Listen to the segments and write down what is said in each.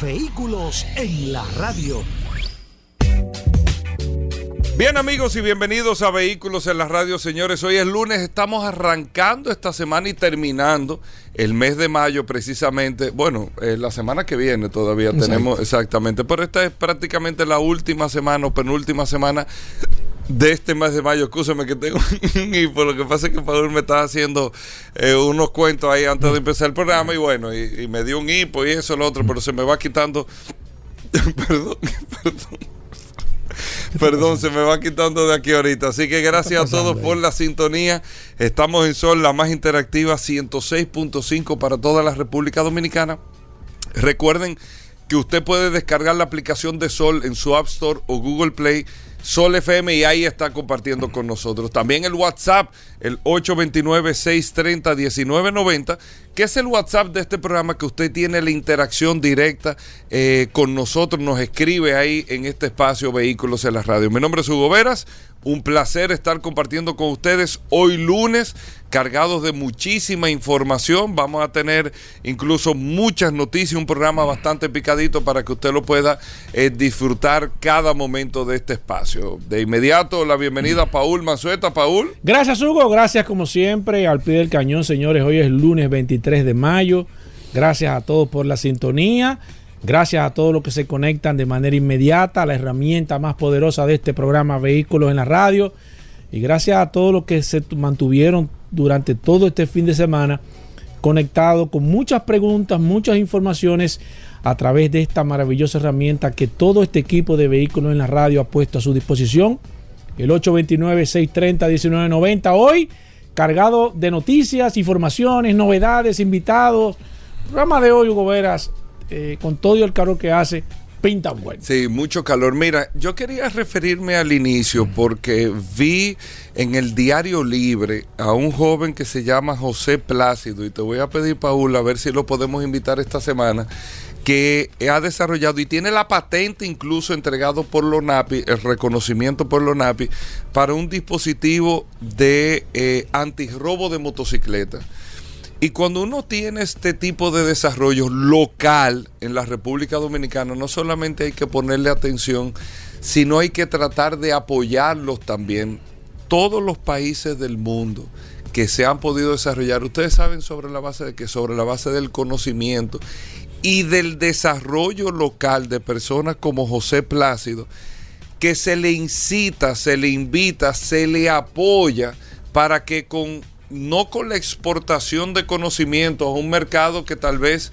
Vehículos en la radio. Bien amigos y bienvenidos a Vehículos en la Radio, señores. Hoy es lunes, estamos arrancando esta semana y terminando el mes de mayo precisamente. Bueno, eh, la semana que viene todavía tenemos exactamente, pero esta es prácticamente la última semana o penúltima semana de este mes de mayo. Escúchame que tengo un hipo. Lo que pasa es que Paul me estaba haciendo eh, unos cuentos ahí antes de empezar el programa y bueno, y, y me dio un hipo y eso, lo otro, pero se me va quitando. perdón, perdón. Perdón, se me va quitando de aquí ahorita. Así que gracias a todos por la sintonía. Estamos en Sol, la más interactiva, 106.5 para toda la República Dominicana. Recuerden que usted puede descargar la aplicación de Sol en su App Store o Google Play. Sol FM y ahí está compartiendo con nosotros. También el WhatsApp, el 829-630-1990, que es el WhatsApp de este programa que usted tiene la interacción directa eh, con nosotros, nos escribe ahí en este espacio Vehículos en la Radio. Mi nombre es Hugo Veras, un placer estar compartiendo con ustedes hoy lunes, cargados de muchísima información. Vamos a tener incluso muchas noticias, un programa bastante picadito para que usted lo pueda eh, disfrutar cada momento de este espacio. De inmediato, la bienvenida a Paul Manzueta. Paul. Gracias, Hugo. Gracias, como siempre, al pie del cañón, señores. Hoy es lunes 23 de mayo. Gracias a todos por la sintonía. Gracias a todos los que se conectan de manera inmediata a la herramienta más poderosa de este programa Vehículos en la Radio. Y gracias a todos los que se mantuvieron durante todo este fin de semana conectados con muchas preguntas, muchas informaciones a través de esta maravillosa herramienta que todo este equipo de Vehículos en la Radio ha puesto a su disposición. El 829-630-1990. Hoy cargado de noticias, informaciones, novedades, invitados. El programa de hoy, Hugo Veras, eh, con todo el calor que hace, pinta bueno. Sí, mucho calor. Mira, yo quería referirme al inicio porque vi en el Diario Libre a un joven que se llama José Plácido y te voy a pedir, Paul, a ver si lo podemos invitar esta semana que ha desarrollado y tiene la patente incluso entregado por LONAPI, el reconocimiento por LONAPI, para un dispositivo de eh, antirrobo de motocicletas. Y cuando uno tiene este tipo de desarrollo local en la República Dominicana, no solamente hay que ponerle atención, sino hay que tratar de apoyarlos también. Todos los países del mundo que se han podido desarrollar, ustedes saben sobre la base de que sobre la base del conocimiento y del desarrollo local de personas como José Plácido, que se le incita, se le invita, se le apoya para que con no con la exportación de conocimientos a un mercado que tal vez,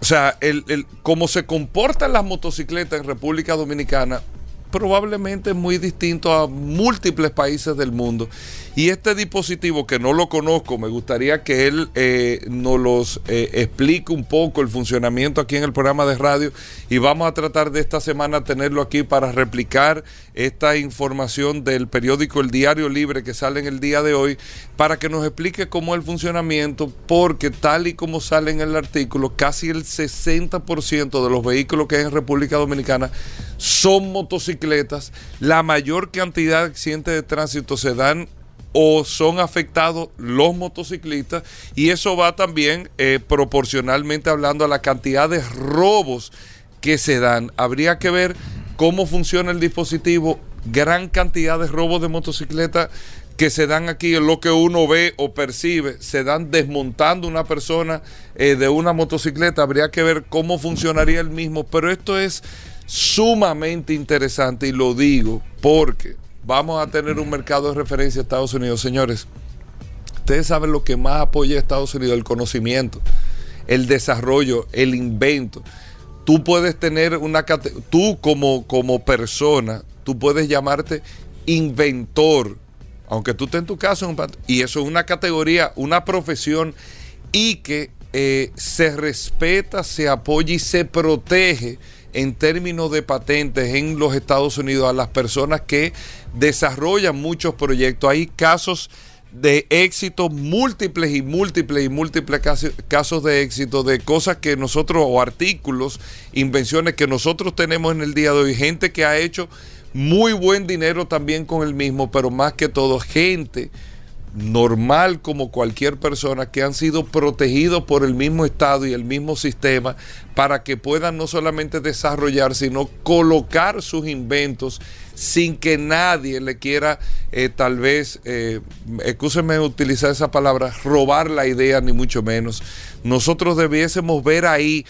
o sea, el, el, cómo se comportan las motocicletas en República Dominicana, probablemente es muy distinto a múltiples países del mundo. Y este dispositivo, que no lo conozco, me gustaría que él eh, nos los eh, explique un poco el funcionamiento aquí en el programa de radio. Y vamos a tratar de esta semana tenerlo aquí para replicar esta información del periódico El Diario Libre que sale en el día de hoy, para que nos explique cómo es el funcionamiento, porque tal y como sale en el artículo, casi el 60% de los vehículos que hay en República Dominicana son motocicletas. La mayor cantidad de accidentes de tránsito se dan o son afectados los motociclistas y eso va también eh, proporcionalmente hablando a la cantidad de robos que se dan. Habría que ver cómo funciona el dispositivo, gran cantidad de robos de motocicleta que se dan aquí, lo que uno ve o percibe, se dan desmontando una persona eh, de una motocicleta, habría que ver cómo funcionaría el mismo, pero esto es sumamente interesante y lo digo porque vamos a tener un mercado de referencia a Estados Unidos, señores. Ustedes saben lo que más apoya a Estados Unidos, el conocimiento, el desarrollo, el invento. Tú puedes tener una tú como, como persona, tú puedes llamarte inventor, aunque tú estés en tu casa, y eso es una categoría, una profesión, y que eh, se respeta, se apoya y se protege en términos de patentes en los Estados Unidos a las personas que desarrollan muchos proyectos. Hay casos de éxito múltiples y múltiples y múltiples casos, de éxito de cosas que nosotros o artículos, invenciones que nosotros tenemos en el día de hoy, gente que ha hecho muy buen dinero también con el mismo, pero más que todo gente normal como cualquier persona que han sido protegidos por el mismo Estado y el mismo sistema para que puedan no solamente desarrollar, sino colocar sus inventos sin que nadie le quiera eh, tal vez, eh, utilizar esa palabra, robar la idea ni mucho menos. Nosotros debiésemos ver ahí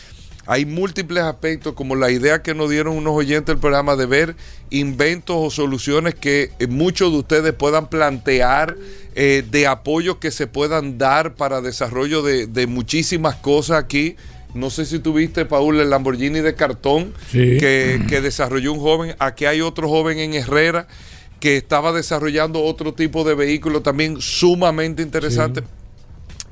hay múltiples aspectos, como la idea que nos dieron unos oyentes del programa de ver inventos o soluciones que eh, muchos de ustedes puedan plantear, eh, de apoyo que se puedan dar para desarrollo de, muchísimas cosas aquí. No sé si tuviste, Paul, el Lamborghini de cartón que, desarrolló un joven. Aquí hay otro joven en Herrera que estaba desarrollando otro tipo de vehículo también sumamente interesante.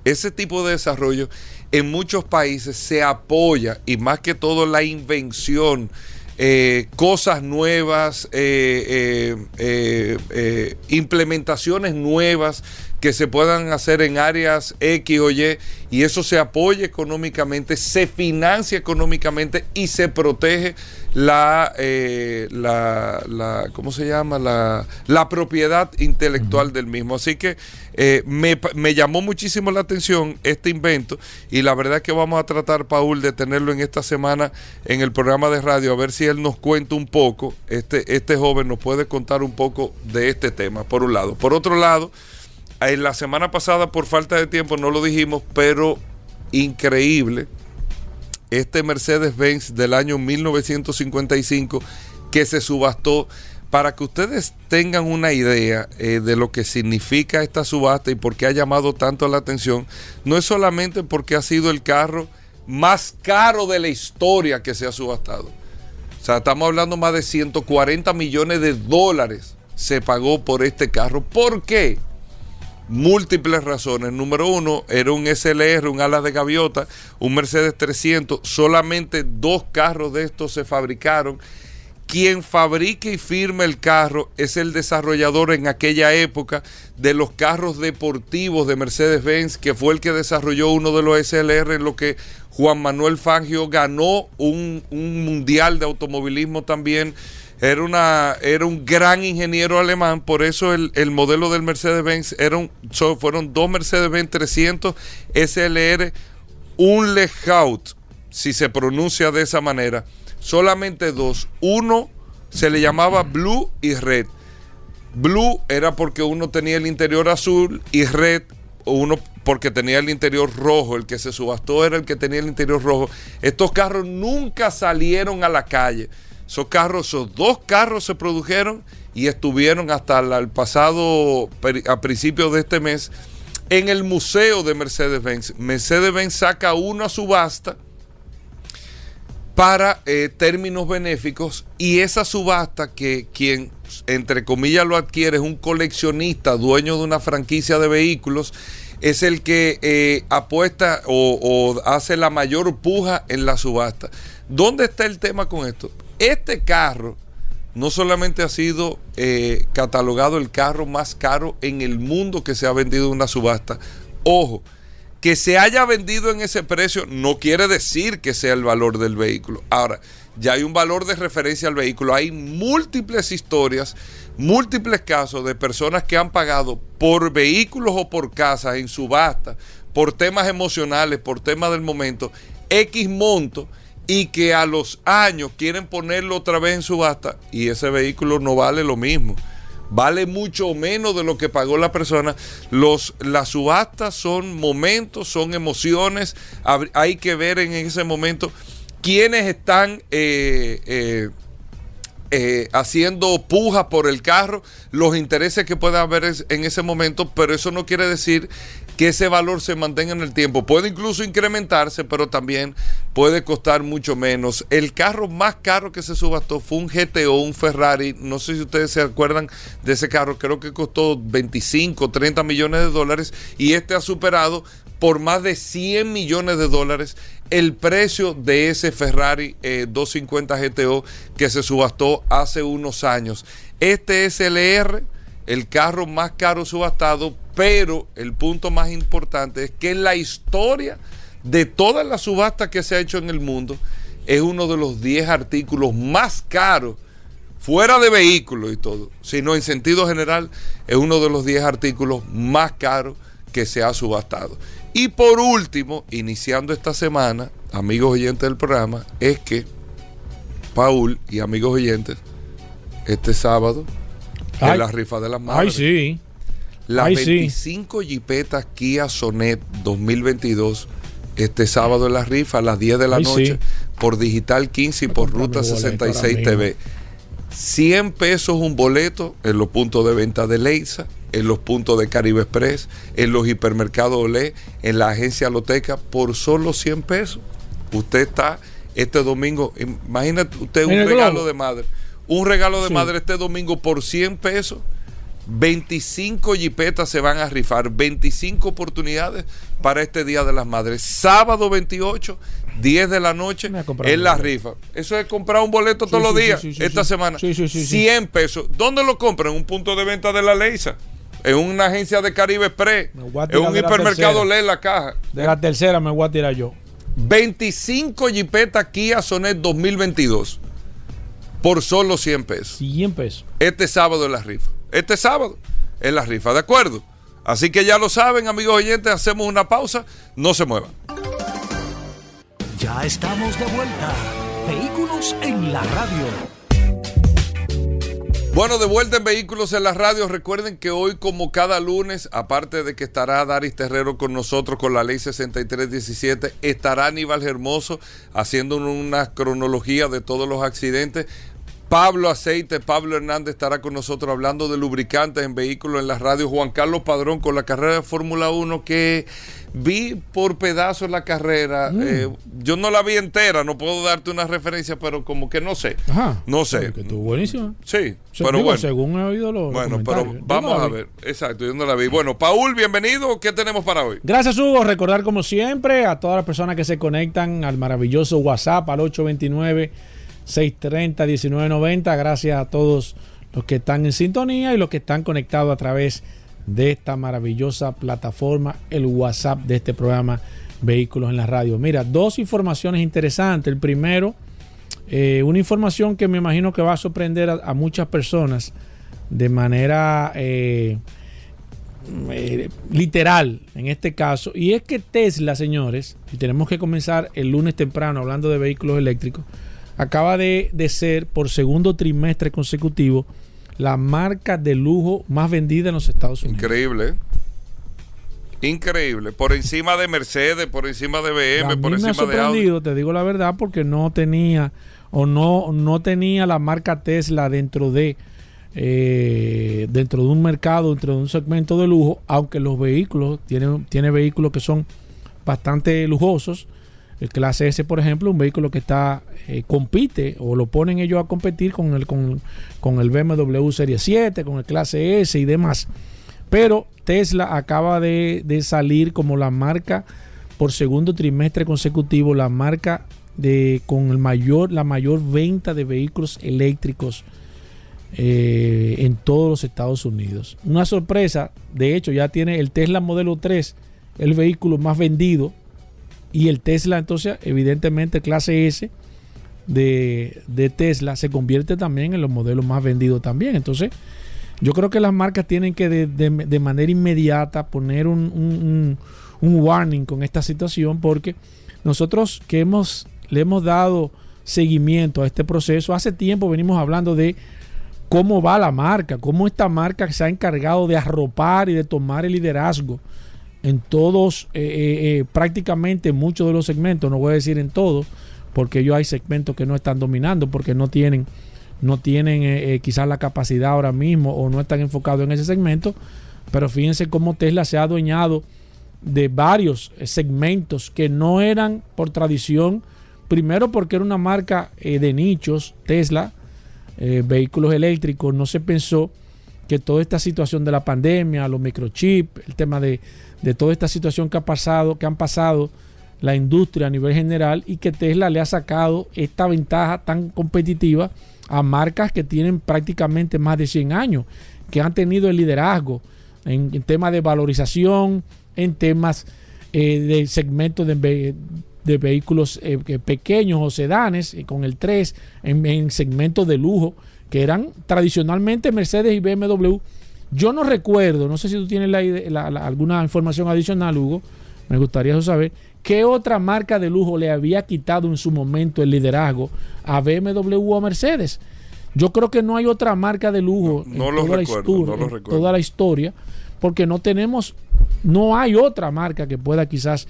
Ese tipo de desarrollo en muchos países se apoya y más que todo la invención, eh, cosas nuevas, eh, eh, implementaciones nuevas que se puedan hacer en áreas X o Y y eso se apoya económicamente, se financia económicamente y se protege la, eh, la, la, ¿cómo se llama? La, la propiedad intelectual del mismo. Así que eh, me, me, llamó muchísimo la atención este invento y la verdad que vamos a tratar, Paul, de tenerlo en esta semana en el programa de radio, a ver si él nos cuenta un poco, este, este joven nos puede contar un poco de este tema, por un lado. Por otro lado, en la semana pasada, por falta de tiempo, no lo dijimos, pero increíble este Mercedes-Benz del año 1955 que se subastó. Para que ustedes tengan una idea eh, de lo que significa esta subasta y por qué ha llamado tanto la atención, no es solamente porque ha sido el carro más caro de la historia que se ha subastado. O sea, estamos hablando más de 140 millones de dólares se pagó por este carro. ¿Por qué? Múltiples razones. Número uno, era un SLR, un ala de gaviota, un Mercedes 300. Solamente dos carros de estos se fabricaron. Quien fabrica y firma el carro es el desarrollador en aquella época de los carros deportivos de Mercedes-Benz, que fue el que desarrolló uno de los SLR en lo que Juan Manuel Fangio ganó un, un mundial de automovilismo también era, una, era un gran ingeniero alemán, por eso el, modelo del Mercedes-Benz fueron dos Mercedes-Benz 300 SLR, un Lehaut, si se pronuncia de esa manera, solamente dos. Uno se le llamaba Blue y Red. Blue era porque uno tenía el interior azul y Red uno porque tenía el interior rojo, el que se subastó era el que tenía el interior rojo. Estos carros nunca salieron a la calle. Esos carros, esos dos carros se produjeron y estuvieron hasta el pasado, a principios de este mes, en el museo de Mercedes-Benz. Mercedes-Benz saca una subasta para eh, términos benéficos y esa subasta que quien entre comillas lo adquiere es un coleccionista, dueño de una franquicia de vehículos, es el que eh, apuesta o hace la mayor puja en la subasta. ¿Dónde está el tema con esto? Este carro no solamente ha sido eh, catalogado el carro más caro en el mundo que se ha vendido en una subasta. Ojo, que se haya vendido en ese precio no quiere decir que sea el valor del vehículo. Ahora, ya hay un valor de referencia al vehículo. Hay múltiples historias, múltiples casos de personas que han pagado por vehículos o por casas en subasta, por temas emocionales, por temas del momento, X monto y que a los años quieren ponerlo otra vez en subasta y ese vehículo no vale lo mismo. Vale mucho menos de lo que pagó la persona. Los, las subastas son momentos, son emociones. Hay que ver en ese momento quiénes están eh, eh, eh, haciendo pujas por el carro, los intereses que pueda haber en ese momento, pero eso no quiere decir que ese valor se mantenga en el tiempo. Puede incluso incrementarse, pero también puede costar mucho menos. El carro más caro que se subastó fue un GTO, un Ferrari. No sé si ustedes se acuerdan de ese carro. Creo que costó 25, 30 millones de dólares y este ha superado por más de 100 millones de dólares el precio de ese Ferrari eh, 250 GTO que se subastó hace unos años. Este SLR, el carro más caro subastado, pero el punto más importante es que en la historia de todas las subastas que se ha hecho en el mundo, es uno de los 10 artículos más caros, fuera de vehículos y todo, sino en sentido general, es uno de los 10 artículos más caros que se ha subastado. Y por último, iniciando esta semana, amigos oyentes del programa, es que Paul y amigos oyentes, este sábado. En la rifa de las Ay, madres, sí. las Ay, sí. 25 jipetas Kia Sonet 2022, este sábado en la rifa a las 10 de la Ay, noche, sí. por Digital 15 y por Ruta boleto 66 ahora TV. 100 pesos un boleto en los puntos de venta de Leisa, en los puntos de Caribe Express, en los hipermercados Olé, en la agencia Loteca, por solo 100 pesos. Usted está este domingo, imagínate usted un regalo de madre. Un regalo de Sí. madre este domingo por 100 pesos. 25 jipetas se van a rifar, 25 oportunidades para este Día de las Madres. Sábado 28, 10 de la noche, en la rifa. Eso es comprar un boleto Sí, todos los días, sí, esta semana. Sí, sí, sí, sí. 100 pesos. ¿Dónde lo compran? En un punto de venta de la Leisa. En una agencia de Caribe Express. En un hipermercado. Lee la caja. De la tercera me voy a tirar yo. 25 jipetas Kia Sonet 2022. Por solo 100 pesos 100 pesos. este sábado en la rifa. Este sábado en la rifa, ¿de acuerdo? Así que ya lo saben, amigos oyentes, hacemos una pausa, no se muevan. Ya estamos de vuelta. Vehículos en la radio. Bueno, de vuelta en Vehículos en la Radio. Recuerden que hoy, como cada lunes, aparte de que estará Daris Terrero con nosotros con la ley 6317, estará Aníbal Hermoso haciendo una cronología de todos los accidentes. Pablo Aceite, Pablo Hernández estará con nosotros hablando de lubricantes en vehículos en la radio. Juan Carlos Padrón con la carrera de Fórmula 1 que vi por pedazos la carrera. Eh, yo no la vi entera, no puedo darte una referencia, pero como que no sé. Ajá. No sé. Que estuvo buenísimo. Sí, pero digo, bueno. Según he oído los. Bueno, pero vamos no a ver. Exacto, yo no la vi. Bueno, Paul, bienvenido. ¿Qué tenemos para hoy? Gracias, Hugo. Recordar, como siempre, a todas las personas que se conectan al maravilloso WhatsApp al 829-630-1990. Gracias a todos los que están en sintonía y los que están conectados a través de esta maravillosa plataforma, el WhatsApp de este programa Vehículos en la Radio. Mira, dos informaciones interesantes. El primero, eh, una información que me imagino que va a sorprender a, a muchas personas de manera eh, eh, literal en este caso. Y es que Tesla, señores, y tenemos que comenzar el lunes temprano hablando de vehículos eléctricos, acaba de, de ser por segundo trimestre consecutivo la marca de lujo más vendida en los Estados Unidos. Increíble. ¿eh? Increíble. Por encima de Mercedes, por encima de a BM, mí por me ha encima de Audi. sorprendido, te digo la verdad, porque no tenía o no, no tenía la marca Tesla dentro de eh, dentro de un mercado, dentro de un segmento de lujo, aunque los vehículos tienen tiene vehículos que son bastante lujosos. El clase S, por ejemplo, un vehículo que está eh, compite o lo ponen ellos a competir con el con, con el BMW Serie 7, con el clase S y demás. Pero Tesla acaba de, de salir como la marca por segundo trimestre consecutivo, la marca de con el mayor, la mayor venta de vehículos eléctricos eh, en todos los Estados Unidos. Una sorpresa, de hecho, ya tiene el Tesla Modelo 3, el vehículo más vendido, y el Tesla, entonces, evidentemente, clase S de, de Tesla se convierte también en los modelos más vendidos también. Entonces, yo creo que las marcas tienen que de, de- manera inmediata poner un- un warning con esta situación porque nosotros que hemos, le hemos dado seguimiento a este proceso, hace tiempo venimos hablando de cómo va la marca, cómo esta marca se ha encargado de arropar y de tomar el liderazgo en todos, eh, eh, eh, prácticamente en muchos de los segmentos, no voy a decir en todos, porque ellos hay segmentos que no están dominando, porque no tienen, no tienen eh, eh, quizás la capacidad ahora mismo o no están enfocados en ese segmento, pero fíjense cómo Tesla se ha adueñado de varios segmentos que no eran por tradición, primero porque era una marca eh, de nichos, Tesla, eh, vehículos eléctricos, no se pensó que toda esta situación de la pandemia, los microchips, el tema de, de toda esta situación que ha pasado, que han pasado la industria a nivel general y que Tesla le ha sacado esta ventaja tan competitiva a marcas que tienen prácticamente más de 100 años, que han tenido el liderazgo en, temas de valorización, en temas eh, de segmentos de, vehículos eh, pequeños o sedanes, eh, con el 3, en, segmentos de lujo, que eran tradicionalmente Mercedes y BMW. Yo no recuerdo, no sé si tú tienes alguna información adicional, Hugo, me gustaría saber, ¿qué otra marca de lujo le había quitado en su momento el liderazgo a BMW o a Mercedes? Yo creo que no hay otra marca de lujo en, toda, la historia, en toda la historia, porque no tenemos, no hay otra marca que pueda quizás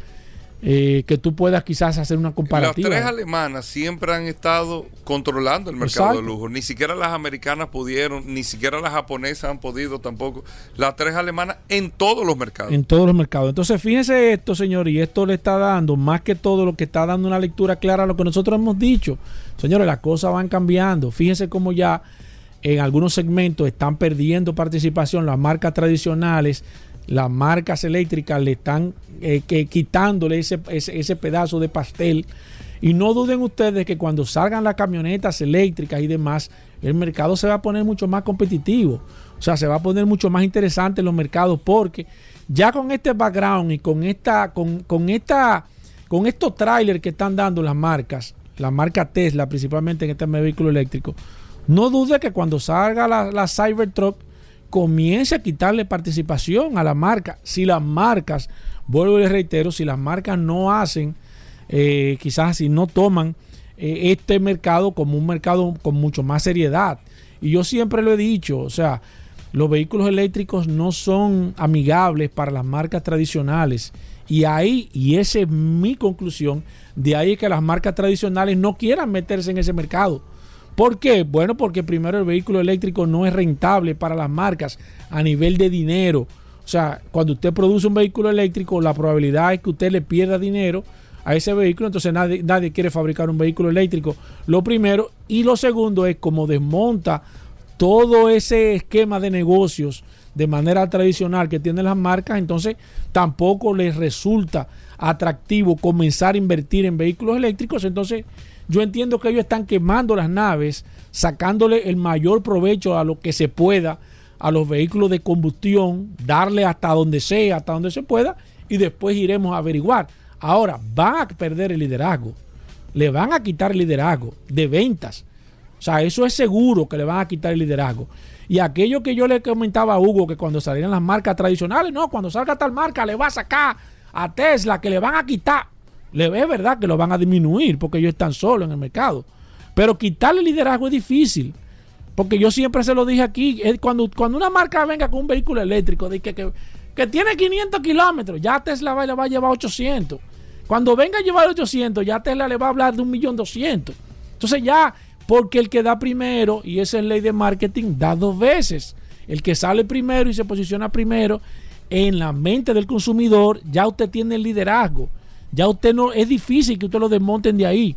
eh, que tú puedas quizás hacer una comparativa. Las tres alemanas siempre han estado controlando el mercado de lujo. Ni siquiera las americanas pudieron, ni siquiera las japonesas han podido tampoco. Las tres alemanas en todos los mercados. En todos los mercados. Entonces, fíjense esto, señor, y esto le está dando, más que todo lo que está dando una lectura clara a lo que nosotros hemos dicho. Señores, las cosas van cambiando. Fíjense cómo ya en algunos segmentos están perdiendo participación las marcas tradicionales las marcas eléctricas le están eh, que, quitándole ese, ese, pedazo de pastel. Y no duden ustedes que cuando salgan las camionetas eléctricas y demás, el mercado se va a poner mucho más competitivo. O sea, se va a poner mucho más interesante los mercados porque ya con este background y con esta, con, con esta, con estos trailers que están dando las marcas, la marca Tesla principalmente en este vehículo eléctrico, no dude que cuando salga la, la Cybertruck comience a quitarle participación a la marca. Si las marcas, vuelvo y les reitero, si las marcas no hacen, eh, quizás si no toman eh, este mercado como un mercado con mucho más seriedad. Y yo siempre lo he dicho, o sea, los vehículos eléctricos no son amigables para las marcas tradicionales. Y ahí, y esa es mi conclusión, de ahí es que las marcas tradicionales no quieran meterse en ese mercado ¿Por qué? Bueno, porque primero el vehículo eléctrico no es rentable para las marcas a nivel de dinero. O sea, cuando usted produce un vehículo eléctrico, la probabilidad es que usted le pierda dinero a ese vehículo, entonces nadie, quiere fabricar un vehículo eléctrico. Lo primero. Y lo segundo es como desmonta todo ese esquema de negocios de manera tradicional que tienen las marcas, entonces tampoco les resulta atractivo comenzar a invertir en vehículos eléctricos. Entonces yo entiendo que ellos están quemando las naves, sacándole el mayor provecho a lo que se pueda a los vehículos de combustión, darle hasta donde sea, hasta donde se pueda, y después iremos a averiguar. Ahora, van a perder el liderazgo, le van a quitar el liderazgo de ventas. O sea, eso es seguro que le van a quitar el liderazgo. Y aquello que yo le comentaba a Hugo, que cuando salieran las marcas tradicionales, no, cuando salga tal marca, le va a sacar a Tesla, que le van a quitar. Es verdad que lo van a disminuir porque ellos están solos en el mercado. Pero quitarle liderazgo es difícil. Porque yo siempre se lo dije aquí, cuando, cuando una marca venga con un vehículo eléctrico de que, que, tiene 500 kilómetros, ya Tesla va, va a llevar 800. Cuando venga a llevar 800, ya Tesla le va a hablar de 1.200.000. Entonces ya, porque el que da primero, y esa es ley de marketing, da dos veces. El que sale primero y se posiciona primero en la mente del consumidor, ya usted tiene el liderazgo. Ya usted no, es difícil que usted lo desmonten de ahí.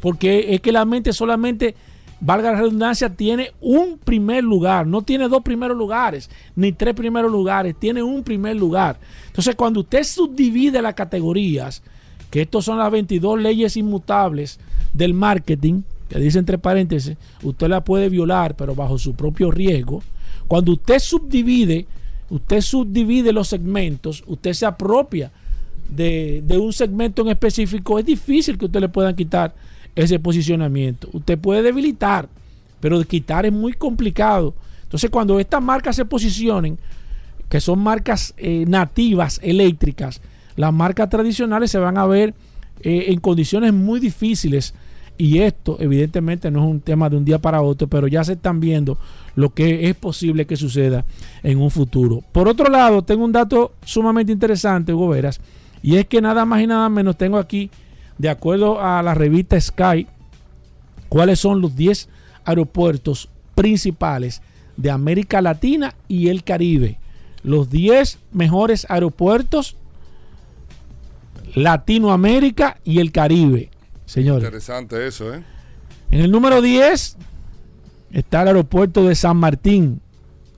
Porque es que la mente solamente, valga la redundancia, tiene un primer lugar. No tiene dos primeros lugares, ni tres primeros lugares. Tiene un primer lugar. Entonces, cuando usted subdivide las categorías, que estos son las 22 leyes inmutables del marketing, que dice entre paréntesis, usted la puede violar, pero bajo su propio riesgo. Cuando usted subdivide, usted subdivide los segmentos, usted se apropia de, un segmento en específico, es difícil que usted le puedan quitar ese posicionamiento. Usted puede debilitar, pero de quitar es muy complicado. Entonces, cuando estas marcas se posicionen, que son marcas eh, nativas eléctricas, las marcas tradicionales se van a ver eh, en condiciones muy difíciles. Y esto, evidentemente, no es un tema de un día para otro, pero ya se están viendo lo que es posible que suceda en un futuro. Por otro lado, tengo un dato sumamente interesante, Hugo Veras y es que nada más y nada menos tengo aquí, de acuerdo a la revista Sky, cuáles son los 10 aeropuertos principales de América Latina y el Caribe. Los 10 mejores aeropuertos Latinoamérica y el Caribe, señores. Interesante eso, ¿eh? En el número 10 está el aeropuerto de San Martín,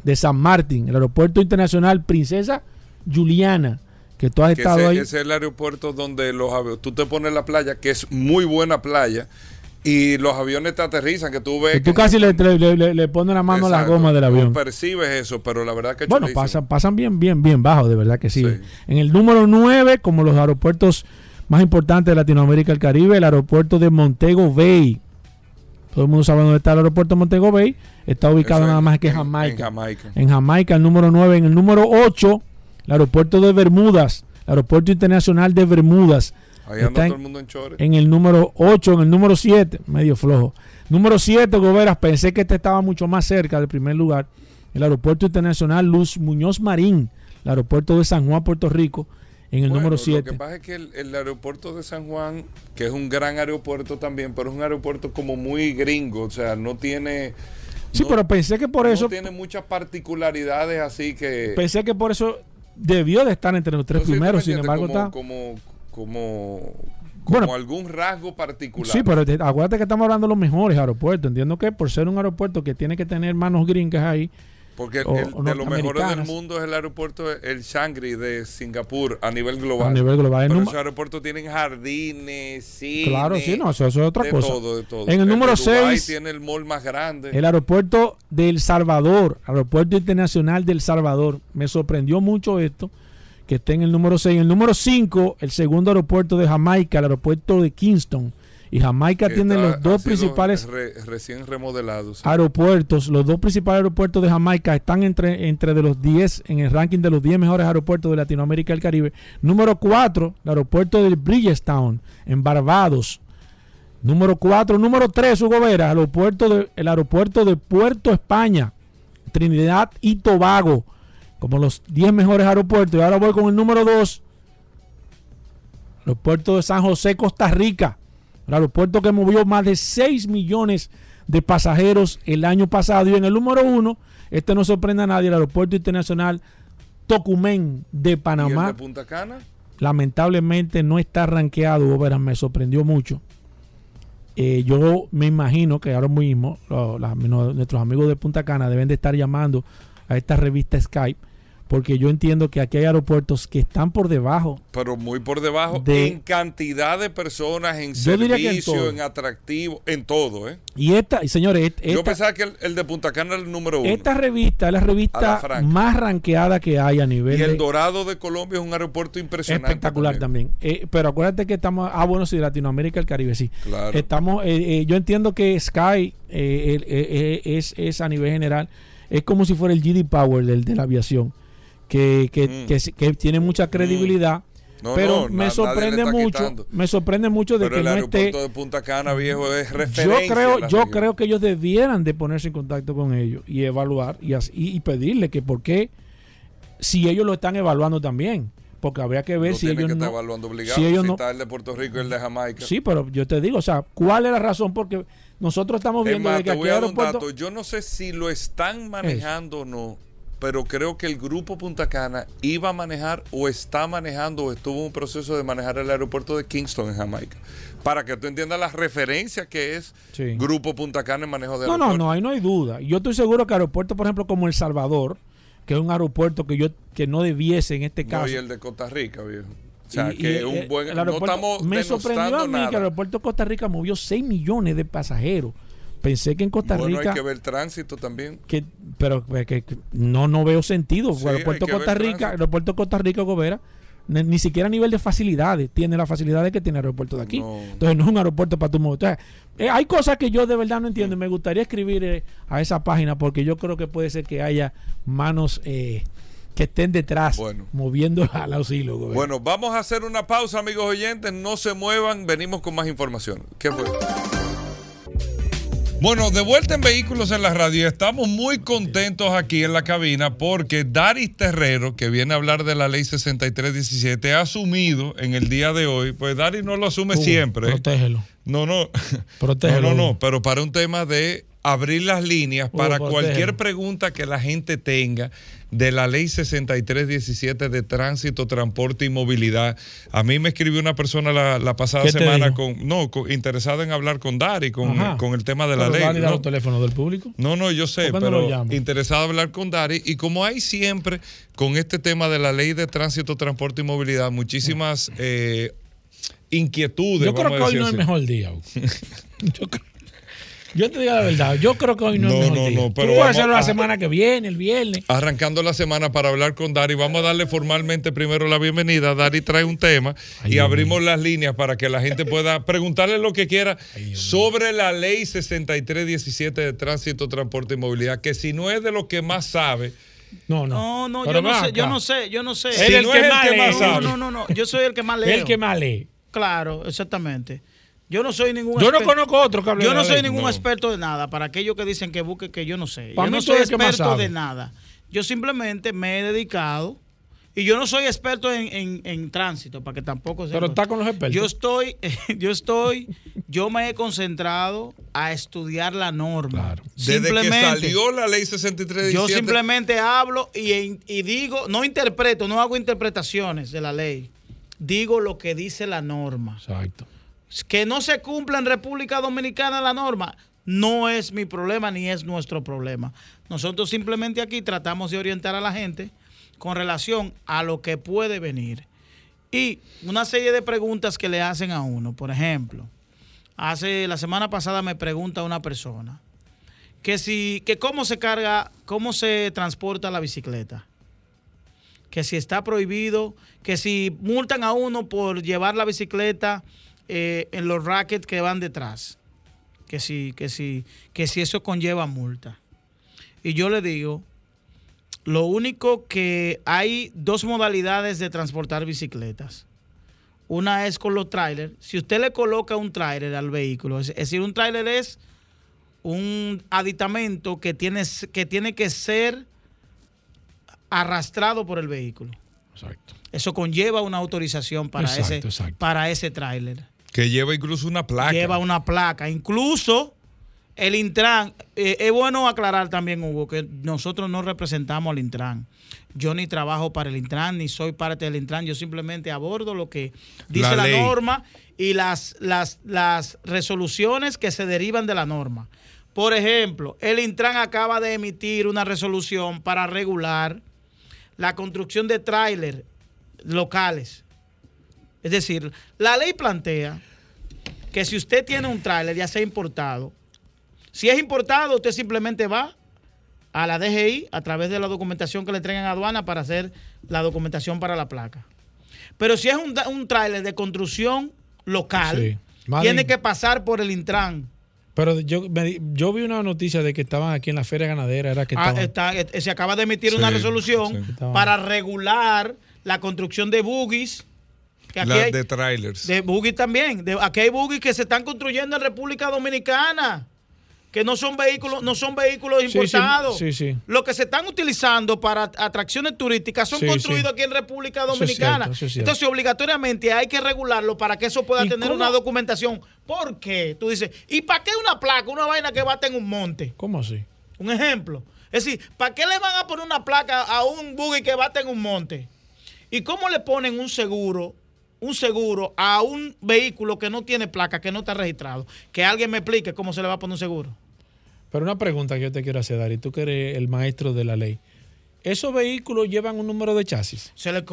de San Martín, el aeropuerto internacional Princesa Juliana, que tú has Que estado ese, ahí. ese es el aeropuerto donde los aviones, tú te pones la playa, que es muy buena playa, y los aviones te aterrizan, que tú ves... que tú que- casi le, le- le- le pones la mano a la Exacto, goma del avión. percibes eso, pero la verdad que Bueno, pasan, pasan bien, bien, bien bajo, de verdad que sí. Sí. En el número 9, como los aeropuertos más importantes de Latinoamérica y el Caribe, el aeropuerto de Montego Bay. Todo el mundo sabe dónde está el aeropuerto de Montego Bay. Está ubicado nada más que en en- Jamaica. En Jamaica. En Jamaica, el número 9. En el número 8, el aeropuerto de Bermudas. El aeropuerto internacional de Bermudas. Ahí anda Está todo el mundo en chores. En el número 8, en el número 7, medio flojo. Número 7, Goberas, pensé que este estaba mucho más cerca del primer lugar. El aeropuerto internacional Luz Muñoz Marín, el aeropuerto de San Juan, Puerto Rico, en el Bueno, número Lo 7. que pasa es que el, el aeropuerto de San Juan, que es un gran aeropuerto también, pero es un aeropuerto como muy gringo, o sea, no tiene... Sí, no- pero pensé que por no eso, tiene muchas particularidades así que... pensé que por eso debió de estar entre los tres No primeros, sin embargo como, está. Como, como, como Bueno. algún rasgo particular. Sí, pero te- acuérdate que estamos hablando de los mejores aeropuertos. Entiendo que por ser un aeropuerto que tiene que tener manos gringas ahí, Porque el- o- el- o de los mejores del mundo es el aeropuerto, el Shangri de Singapur a nivel global. a nivel global. El Pero esos aeropuertos tienen jardines, cine. Claro, sí, no, eso, es otra de cosa. todo, de todo. En el número de Dubái 6, tiene el mall más grande. El aeropuerto del Salvador, aeropuerto internacional del Salvador. Me sorprendió mucho esto, que esté en el número 6. En el número 5, el segundo aeropuerto de Jamaica, el aeropuerto de Kingston. Y Jamaica tiene los dos principales re- recién remodelados. aeropuertos. Los dos principales aeropuertos de Jamaica están entre, entre de los 10, en el ranking de los 10 mejores aeropuertos de Latinoamérica y el Caribe. Número 4, el aeropuerto de Bridgetown, en Barbados. Número 4, número 3, Hugo Vera, el aeropuerto de, el aeropuerto de Puerto España, Trinidad y Tobago, como los 10 mejores aeropuertos. Y ahora voy con el número 2, aeropuerto de San José, Costa Rica, el aeropuerto que movió más de 6 millones de pasajeros el año pasado. Y en el número 1, este no sorprende a nadie, el aeropuerto internacional Tocumen de ¿Y el Panamá de Punta Cana? lamentablemente no está rankeado, Veras, me sorprendió mucho. Eh, yo me imagino que ahora mismo nuestros amigos de Punta Cana deben de estar llamando a esta revista Skype, porque yo entiendo que aquí hay aeropuertos que están por debajo. Pero muy por debajo De- en cantidad de personas, en en servicio, todo. en, atractivo, en todo, ¿eh? Y esta, y señores, Yo pensaba que el, el de Punta Cana era el número uno. esta revista es la revista más rankeada que hay a nivel y el de- Dorado de Colombia es un aeropuerto impresionante. espectacular también. Eh, pero acuérdate que estamos, ah bueno, sí, Latinoamérica, el Caribe, sí. Claro. Estamos, eh, eh, yo entiendo que Sky eh, eh, eh, es, es a nivel general, es como si fuera el GD Power del, de la aviación, que, que, Mm. que, que tiene mucha credibilidad. No, pero no, me sorprende mucho, me sorprende mucho de Pero que el no aeropuerto esté. de Punta Cana, viejo, es Yo referencia. creo, en la yo región. creo que ellos debieran de ponerse en contacto con ellos y evaluar y, así- y, pedirle que por qué, si ellos lo están evaluando también, porque habría que ver Lo si ellos que no, evaluando obligado. si Si, ellos no- está el de Puerto Rico y el de Jamaica. Sí, pero yo te digo, o sea, ¿cuál es la razón? Porque nosotros estamos Es viendo más, de que te aquí voy hay a dar un dato. Yo no sé si lo están manejando o no, pero creo que el grupo Punta Cana iba a manejar o está manejando o estuvo en un proceso de manejar el aeropuerto de Kingston en Jamaica. Para que tú entiendas la referencia que es Sí. Grupo Punta Cana en manejo de No, no, aeropuertos. no, ahí no hay duda. Yo estoy seguro que aeropuertos, por ejemplo, como El Salvador, que es un aeropuerto que yo que no debiese en este No, caso. y el de Costa Rica, viejo. O sea, Y- que y, un buen. el No aeropuerto- estamos me sorprendió a mí que el aeropuerto de Costa Rica movió 6 millones de pasajeros. Pensé que en Costa Bueno, Rica hay que ver tránsito también. que pero que, que- no no veo sentido. Sí, el que Costa Rica, el aeropuerto de Costa Rica, Gobera, ni, ni siquiera a nivel de facilidades tiene las facilidades que tiene el aeropuerto de aquí. No. Entonces no es un aeropuerto para tu mover. O sea, eh, hay cosas que yo de verdad no entiendo. y Me gustaría escribir eh, a esa página porque yo creo que puede ser que haya manos eh, que estén detrás Bueno. moviendo al auxilio. Bueno, vamos a hacer una pausa, amigos oyentes. No se muevan, venimos con más información. ¿Qué fue? Bueno, de vuelta en Vehículos en la Radio. Estamos muy contentos aquí en la cabina porque Daris Terrero, que viene a hablar de la ley 6317, ha asumido en el día de hoy, pues Daris no lo asume Hugo, siempre. Protégelo. No, no. Protégelo. No, no, no, pero para un tema de abrir las líneas Hugo, para cualquier pregunta que la gente tenga de la ley 6317 de tránsito, transporte y movilidad. A mí me escribió una persona la, la pasada ¿Qué te semana dijo? con, no, con- interesada en hablar con Dari, con, Ajá. con el tema de la ley. ¿no? los teléfonos del público. No, no, yo sé, ¿Por qué no lo pero llama? interesado en hablar con Dari. Y como hay siempre con este tema de la ley de tránsito, transporte y movilidad, muchísimas eh, inquietudes. Yo creo que hoy no es así. mejor día. Yo, creo- yo te digo la verdad, yo creo que hoy no, No, es mejor no, día. no, Tú pero puedes vamos hacerlo la a- semana que viene, el viernes. Arrancando la semana para hablar con Dari, vamos a darle formalmente primero la bienvenida. Dari trae un tema Ay, y Dios abrimos las líneas para que la gente pueda preguntarle lo que quiera sobre la ley 6317 de tránsito, transporte y movilidad, que si no es de lo que más sabe, No, no. No, no, yo no sé, yo no sé, yo no sé. Si el no que es el más que lee. más no, sabe. no, no, no, yo soy el que más leo. El que más lee. Claro, exactamente. Yo no soy ningún Yo no conozco otro que hable Yo de no la soy ley. ningún No. experto de nada. Para aquellos que dicen que busque que yo no sé. Pa' yo mí no soy experto de nada. Yo simplemente me he dedicado y yo no soy experto en, en- en tránsito, para que tampoco Pero sepa. está con los expertos. Yo estoy, yo estoy, yo me he concentrado a estudiar la norma. Claro. desde que salió la ley 6317, Yo simplemente hablo y, y digo, no interpreto, no hago interpretaciones de la ley. Digo lo que dice la norma. Exacto. Que no se cumpla en República Dominicana la norma no es mi problema ni es nuestro problema. Nosotros simplemente aquí tratamos de orientar a la gente con relación a lo que puede venir. Y una serie de preguntas que le hacen a uno. Por ejemplo, hace la semana pasada me pregunta una persona que si que cómo se carga, cómo se transporta la bicicleta. Que si está prohibido, que si multan a uno por llevar la bicicleta eh, en los rackets que van detrás. Que si, que si, que si eso conlleva multa. Y yo le digo, lo único que hay dos modalidades de transportar bicicletas. Una es con los trailers. Si usted le coloca un trailer al vehículo, es, decir, un trailer es un aditamento que tiene, que tiene que ser arrastrado por el vehículo. Exacto. Eso conlleva una autorización para Exacto, ese, exacto. para ese tráiler. Que lleva incluso una placa. Lleva una placa. Incluso el Intran, eh, es bueno aclarar también, Hugo, que nosotros no representamos al Intran. Yo ni trabajo para el Intran, ni soy parte del Intran. Yo simplemente abordo lo que dice La norma y las, las, las resoluciones que se derivan de la norma. Por ejemplo, el Intran acaba de emitir una resolución para regular la construcción de tráiler locales. Es decir, la ley plantea que si usted tiene un tráiler, ya sea importado, si es importado, usted simplemente va a la DGI a través de la documentación que le entregan a aduana para hacer la documentación para la placa. Pero si es un, un tráiler de construcción local, Sí. Tiene que pasar por el Intran. Pero yo, me yo vi una noticia de que estaban aquí en la feria ganadera, era que Ah, estaban... está- eh, se acaba de emitir Sí, una resolución sí. Para regular la construcción de buggies. Que aquí La hay- de trailers. De buggy también. De, aquí hay buggy que se están construyendo en República Dominicana. Que no son vehículos, no son vehículos Sí, sí, importados. sí, sí. Lo que se están utilizando para atracciones turísticas son Sí, construidos sí. aquí en República Dominicana. es cierto. Entonces, obligatoriamente hay que regularlo para que eso pueda ¿Y tener cómo? una documentación. ¿Por qué? Tú dices, ¿y para qué una placa? Una vaina que bate en un monte. ¿Cómo así? Un ejemplo. Es decir, ¿para qué le van a poner una placa a un buggy que bate en un monte? ¿Y cómo le ponen un seguro, un seguro a un vehículo que no tiene placa, que no está registrado? Que alguien me explique cómo se le va a poner un seguro. Pero una pregunta que yo te quiero hacer, Dari, tú que eres el maestro de la ley. ¿Esos vehículos llevan un número de chasis? Se le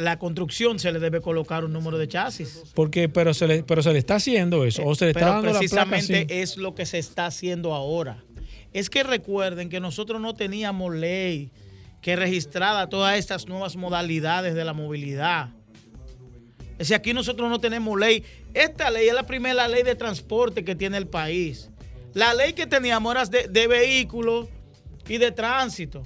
la construcción se le debe colocar un número de chasis. Porque, pero se le, pero se le está haciendo eso, o se le está Pero dando la placa precisamente es lo que se está haciendo ahora. Es que recuerden que nosotros no teníamos ley que registrara todas estas nuevas modalidades de la movilidad. Es decir, aquí nosotros no tenemos ley. Esta ley es la primera ley de transporte que tiene el país. La ley que teníamos era de, de vehículos y de tránsito.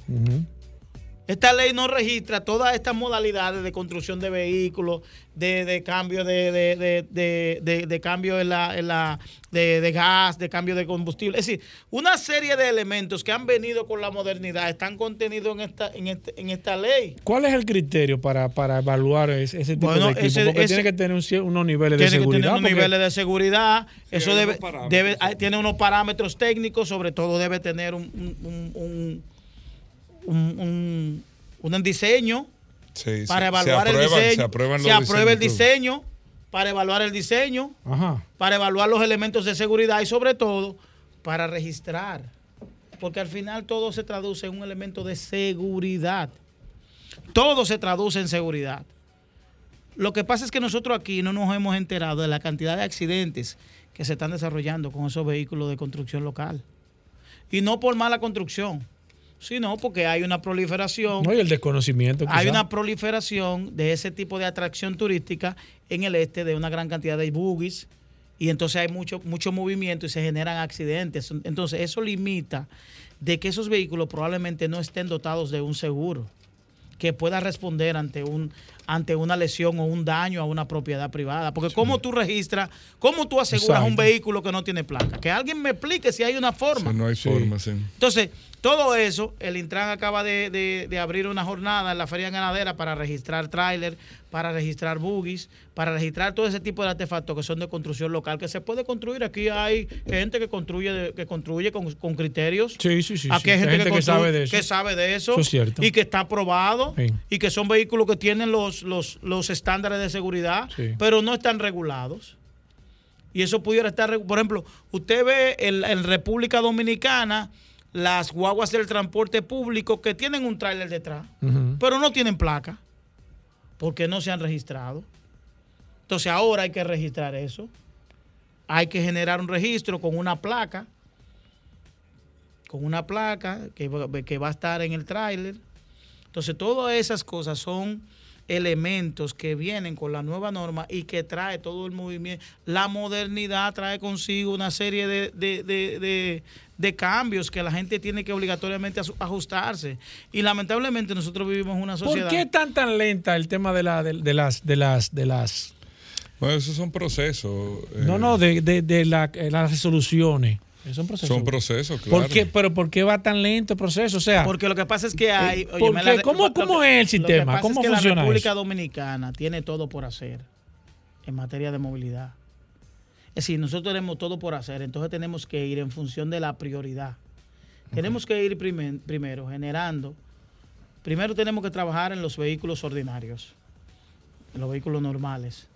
Esta ley no registra todas estas modalidades de construcción de vehículos, de, de cambio de, de, de- de- de- de cambio en la, en la- de, de gas, de cambio de combustible. Es decir, una serie de elementos que han venido con la modernidad están contenidos en esta, en este- en esta ley. ¿Cuál es el criterio para, para evaluar ese, ese tipo Bueno, de equipo? ese- Porque ese- tiene que tener un unos niveles de Tiene que seguridad. tener unos niveles de seguridad. Eso debe, unos parámetros, debe tiene unos parámetros técnicos, sobre todo debe tener un, un, un, un- un- diseño Sí, para evaluar aprueban- el diseño. Se aprueban se aprueba el diseño para evaluar el diseño, Ajá. para evaluar los elementos de seguridad y sobre todo para registrar. Porque al final todo se traduce en un elemento de seguridad. Todo se traduce en seguridad. Lo que pasa es que nosotros aquí no nos hemos enterado de la cantidad de accidentes que se están desarrollando con esos vehículos de construcción local. Y no por mala construcción, sino porque hay una proliferación No, y el desconocimiento. hay quizá. una proliferación de ese tipo de atracción turística en el este de una gran cantidad de buggies y entonces hay mucho, mucho movimiento y se generan accidentes. Entonces eso limita de que esos vehículos probablemente no estén dotados de un seguro que pueda responder ante un ante una lesión o un daño a una propiedad privada. Porque ¿cómo tú registras, cómo tú aseguras un vehículo que no tiene placa? Que alguien me explique si hay una forma. No hay Sí. forma, sí. Entonces, todo eso, el Intran acaba de, de- de abrir una jornada en la Feria Ganadera para registrar tráiler, para registrar buggies, para registrar todo ese tipo de artefactos que son de construcción local, que se puede construir. Aquí hay gente que construye, que construye con, con criterios. Sí, sí, sí. Aquí hay gente, que, sabe de eso. que sabe de eso, Eso es cierto. y que está aprobado Sí. y que son vehículos que tienen los, los, los estándares de seguridad, Sí. pero no están regulados. Y eso pudiera estar, por ejemplo, usted ve en, en República Dominicana las guaguas del transporte público que tienen un tráiler detrás, pero no tienen placa, porque no se han registrado. Entonces ahora hay que registrar eso. Hay que generar un registro con una placa, con una placa que, que va a estar en el tráiler. Entonces todas esas cosas son elementos que vienen con la nueva norma y que trae todo el movimiento. La modernidad trae consigo una serie de, de- de- de- de cambios que la gente tiene que obligatoriamente ajustarse. Y lamentablemente nosotros vivimos en una ¿Por sociedad... qué tan tan lenta el tema de, la, de, de las de las de las Bueno, esos son procesos. eh, no no de, de, de la- eh, las resoluciones? Son procesos. Son procesos, claro. ¿Por qué? Pero ¿por qué va tan lento el proceso? O sea, Porque lo que pasa es que hay... Eh, ¿Cómo- es el lo que sistema? pasa ¿Cómo es que funciona la República eso? Dominicana tiene todo por hacer en materia de movilidad. Es decir, nosotros tenemos todo por hacer, entonces tenemos que ir en función de la prioridad. Tenemos que ir primer- primero generando, primero tenemos que trabajar en los vehículos ordinarios, en los vehículos normales,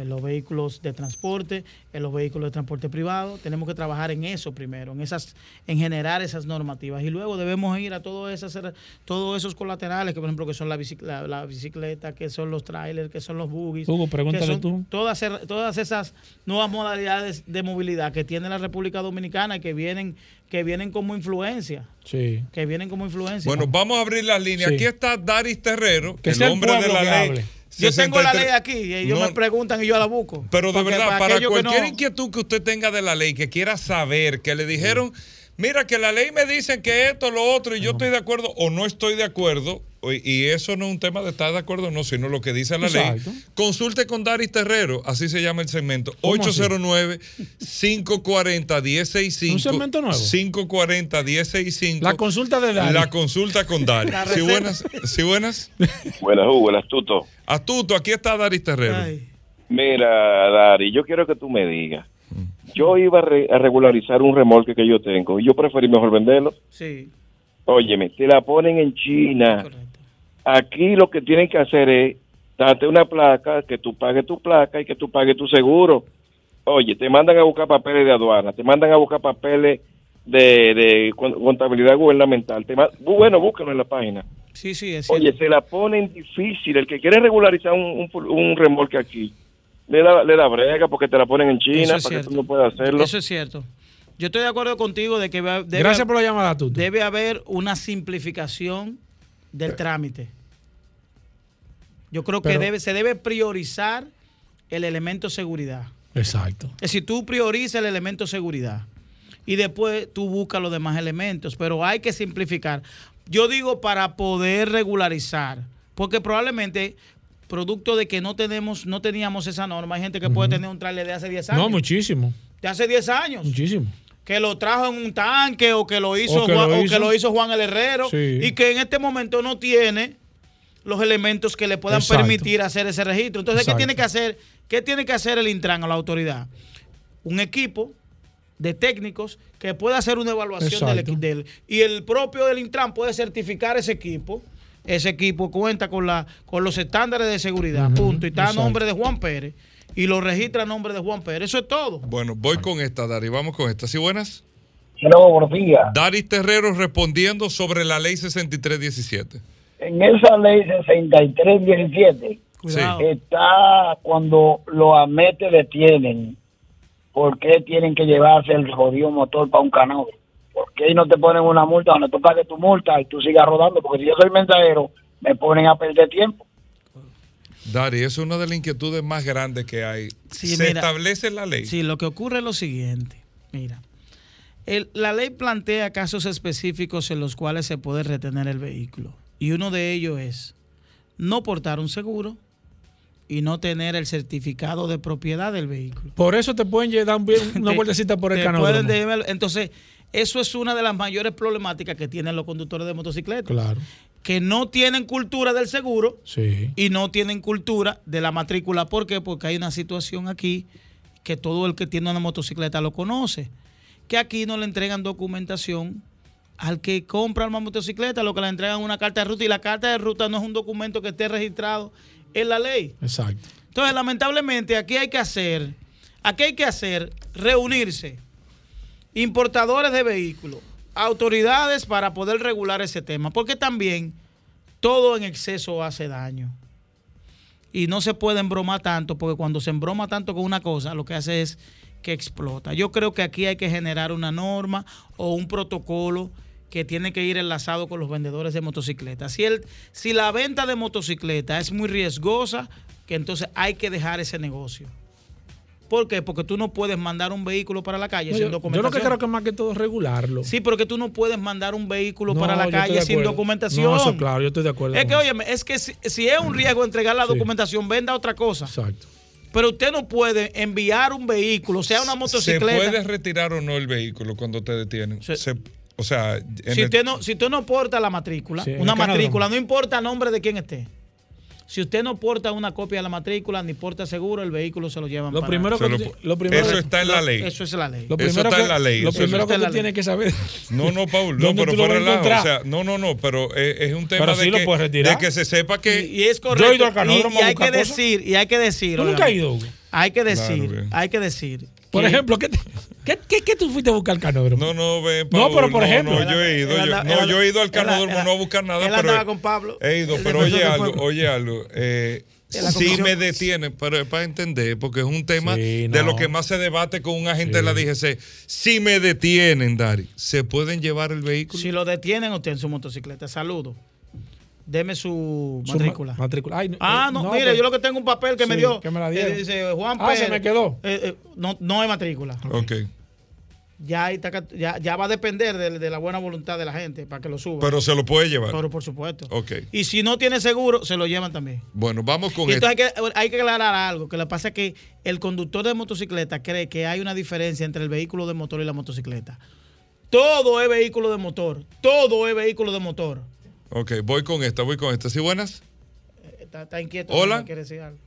en los vehículos de transporte, en los vehículos de transporte privado. Tenemos que trabajar en eso primero, en esas, en generar esas normativas. Y luego debemos ir a todos esas, todos esos colaterales, que por ejemplo que son la, bicic- la- bicicleta, que son los trailers, que son los buggies. Hugo, que pregúntale son tú. Todas, todas esas nuevas modalidades de movilidad que tiene la República Dominicana y que vienen, que vienen como influencia. sí. Que vienen como influencia. Bueno, vamos a abrir las líneas. Sí. Aquí está Daris Terrero, Que el hombre de la ley. Yo tengo la 63. ley aquí y ellos No, me preguntan y yo la busco. Pero de verdad, para cualquier no- inquietud que usted tenga de la ley, que quiera saber, que le dijeron, mira, que la ley me dice que esto, lo otro, y yo estoy de acuerdo o no estoy de acuerdo, y eso no es un tema de estar de acuerdo o no, sino lo que dice la Exacto. ley. Consulte con Daris Terrero, así se llama el segmento, ¿Cómo así? 809-540-1065. ¿Un segmento nuevo? 540-1065. La consulta de Daris. La consulta con Daris. Sí, buenas. Sí, buenas. Buenas, Hugo, el astuto. Astuto, aquí está Daris Terrero. Ay. Mira, Dari, yo quiero que tú me digas. Yo iba a, re- a regularizar un remolque que yo tengo y yo preferí mejor venderlo. Sí, Óyeme, te la ponen en China. correcto. Aquí lo que tienen que hacer es darte una placa, que tú pagues tu placa y que tú pagues tu seguro. Oye, te mandan a buscar papeles de aduana, te mandan a buscar papeles de, de con- contabilidad gubernamental. Te bueno, búscalo en la página. Sí, sí, es cierto. Oye, se la ponen difícil. El que quiere regularizar un, un, un remolque aquí, le da, le da brega porque te la ponen en China Eso es para que cierto. tú no puedas hacerlo. Eso es cierto. Yo estoy de acuerdo contigo de que va- debe, Gracias por la llamada, Tuto. debe haber una simplificación del trámite. Yo creo que Pero- debe, se debe priorizar el elemento seguridad. Exacto. Es decir, tú priorizas el elemento seguridad y después tú buscas los demás elementos, pero hay que simplificar. Yo digo para poder regularizar, porque probablemente producto de que no tenemos, no teníamos esa norma, hay gente que puede tener un trailer de hace 10 años. No, muchísimo. De hace 10 años. Muchísimo. Que lo trajo en un tanque o que lo hizo, O que Juan, lo o hizo. que lo hizo Juan el Herrero Sí. y que en este momento no tiene los elementos que le puedan Exacto. permitir hacer ese registro. Entonces, ¿qué tiene que hacer? ¿Qué tiene que hacer el Intran o la autoridad? Un equipo de técnicos que pueda hacer una evaluación del, Exacto. del- y el propio del Intran puede certificar ese equipo. Ese equipo cuenta con la con los estándares de seguridad, punto. Y está a nombre de Juan Pérez y lo registra a nombre de Juan Pérez. Eso es todo. Bueno, voy con esta, Dari. Vamos con esta. ¿Sí buenas? Hello, buenos días. Dari Terrero respondiendo sobre la ley 6317. En esa ley 6317 Cuidado. está cuando los AME te detienen. ¿Por qué tienen que llevarse el jodido motor para un canal? ¿Por qué no te ponen una multa donde tú pagues tu multa y tú sigas rodando? Porque si yo soy mensajero, me ponen a perder tiempo. Dari, es una de las inquietudes más grandes que hay. Sí, Se mira. establece la ley. Sí, lo que ocurre es lo siguiente. Mira, el- la ley plantea casos específicos en los cuales se puede retener el vehículo. Y uno de ellos es no portar un seguro y no tener el certificado de propiedad del vehículo. Por eso te pueden llevar un- una Te- vueltecita por el te canal. pueden llevar- Entonces, eso es una de las mayores problemáticas que tienen los conductores de motocicletas. Claro. Que no tienen cultura del seguro Sí. y no tienen cultura de la matrícula. ¿Por qué? Porque hay una situación aquí que todo el que tiene una motocicleta lo conoce. Que aquí no le entregan documentación al que compra una motocicleta, lo que le entregan es una carta de ruta y la carta de ruta no es un documento que esté registrado en la ley. Exacto. Entonces, lamentablemente, aquí hay que hacer, aquí hay que hacer, reunirse importadores de vehículos, autoridades para poder regular ese tema, porque también todo en exceso hace daño. Y no se puede embromar tanto, porque cuando se embroma tanto con una cosa, lo que hace es que explota. Yo creo que aquí hay que generar una norma o un protocolo que tiene que ir enlazado con los vendedores de motocicletas. Si, el, si la venta de motocicleta es muy riesgosa, que entonces hay que dejar ese negocio. ¿Por qué? Porque tú no puedes mandar un vehículo para la calle No, sin yo, yo documentación. lo que creo que más que todo es regularlo. Sí, pero que tú no puedes mandar un vehículo No, para la calle sin acuerdo. documentación. No, eso claro, yo estoy de acuerdo. Es que, óyeme, es que si, si es un riesgo entregar la Sí. documentación, venda otra cosa. Exacto. Pero usted no puede enviar un vehículo, sea una ¿Se motocicleta. puede retirar o no el vehículo cuando te detienen? Se- Se- o sea, en si, el- usted no, si usted no porta la matrícula, Sí, una matrícula, no importa el nombre de quién esté. Si usted no porta una copia de la matrícula ni porta seguro, el vehículo se lo llevan Lo para- primero que lo tú- pu- lo primero eso está en la ley. Eso es la ley. Lo Eso está que, en la ley, Lo primero que tú tienes que saber. No, no, Paul, no, ¿Dónde pero tú lo fuera vas a relajo. O sea, no, no, no, pero es, es un tema de, que, de se sepa que... Y, y es Yo he correcto. ido y, hay que decir, y hay que decir. ¿Tú nunca has ido? Hay que decir, hay que decir. Por que- ejemplo, ¿qué, te- qué, qué, qué tú fuiste a buscar al canódromo? No, no, ven, No, pero por ejemplo. No, yo he ido, yo, anda- no, yo he ido al canódromo no a buscar nada, él pero andaba he- con Pablo, he ido, pero oye algo, oye algo, eh, comisión. me detienen, pero es para entender, porque es un tema Sí, de no. lo que más se debate con un agente Sí. de la DGC. Si me detienen, Dari, ¿se pueden llevar el vehículo? Si lo detienen usted en su motocicleta, saludo. Deme su Su matrícula. ma- matrícula. Ay, Ah, eh, no, no, mire, pero- yo lo que tengo un papel que me Sí, dio. que me la dieron. dice Juan Ah, se me quedó. Eh, eh, no, no hay matrícula. Ok. Ya, está ya, ya va a depender de, de la buena voluntad de la gente para que lo suba. Pero se lo puede llevar. Pero por supuesto. Ok. Y si no tiene seguro, se lo llevan también. Bueno, vamos con Y esto. entonces hay que, hay que aclarar algo, que lo que pasa es que el conductor de motocicleta cree que hay una diferencia entre el vehículo de motor y la motocicleta. Todo es vehículo de motor, todo es vehículo de motor. Ok, voy con esta, voy con esta. ¿Sí buenas? Está, está inquieto. Hola. decir algo.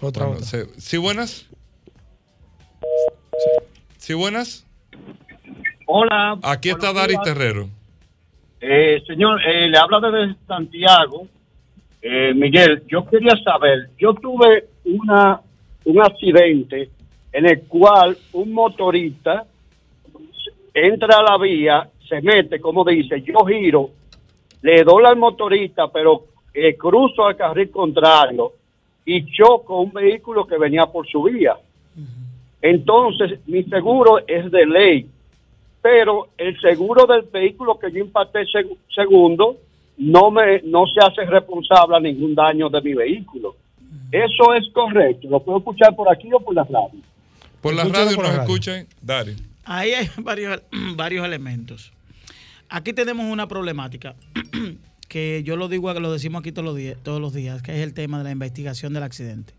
Otra, Bueno, otra. se- ¿Sí buenas? ¿Sí buenas? Hola. Aquí está buenos Dari días. Terrero. Eh, señor, eh, le habla desde Santiago. Eh, Miguel, yo quería saber, yo tuve una un accidente en el cual un motorista entra a la vía, se mete, como dice, yo giro, le doy al motorista, pero eh, cruzo al carril contrario y choco un vehículo que venía por su vía. Entonces, mi seguro es de ley, pero el seguro del vehículo que yo impacté seg- segundo no me no se hace responsable a ningún daño de mi vehículo. Eso es correcto. Lo puedo escuchar por aquí o por la radio. Por la Escúchalo radio por la nos radio. escuchan, Dari. Ahí hay varios, varios elementos. aquí tenemos una problemática que yo lo digo, lo decimos aquí todos los días, todos los días, que es el tema de la investigación del accidente.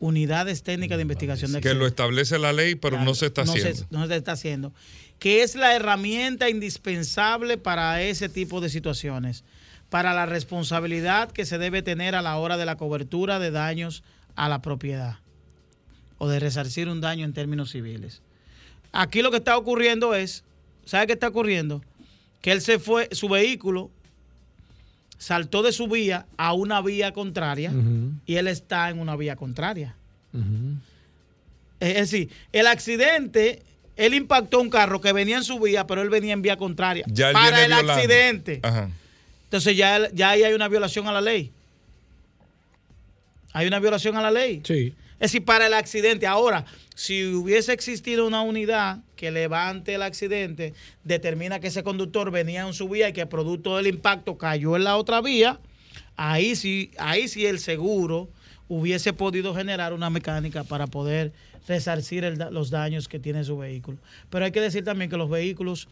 Unidades técnicas de investigación de Que lo accidentes. establece la ley, pero Claro, no se está no haciendo. no se está haciendo. Que es la herramienta indispensable para ese tipo de situaciones. Para la responsabilidad que se debe tener a la hora de la cobertura de daños a la propiedad. O de resarcir un daño en términos civiles. Aquí lo que está ocurriendo es, ¿sabe qué está ocurriendo? Que él se fue, su vehículo saltó de su vía a una vía contraria y él está en una vía contraria. Es decir, el accidente, él impactó un carro que venía en su vía, pero él venía en vía contraria. Ya él para viene el violando. accidente. Ajá. Entonces ya, él- ya ahí hay una violación a la ley. Hay una violación a la ley. Sí. Es decir, para el accidente. Ahora, si hubiese existido una unidad que levante el accidente, determina que ese conductor venía en su vía y que producto del impacto cayó en la otra vía, ahí sí, ahí sí el seguro hubiese podido generar una mecánica para poder resarcir los daños que tiene su vehículo. Pero hay que decir también que los vehículos,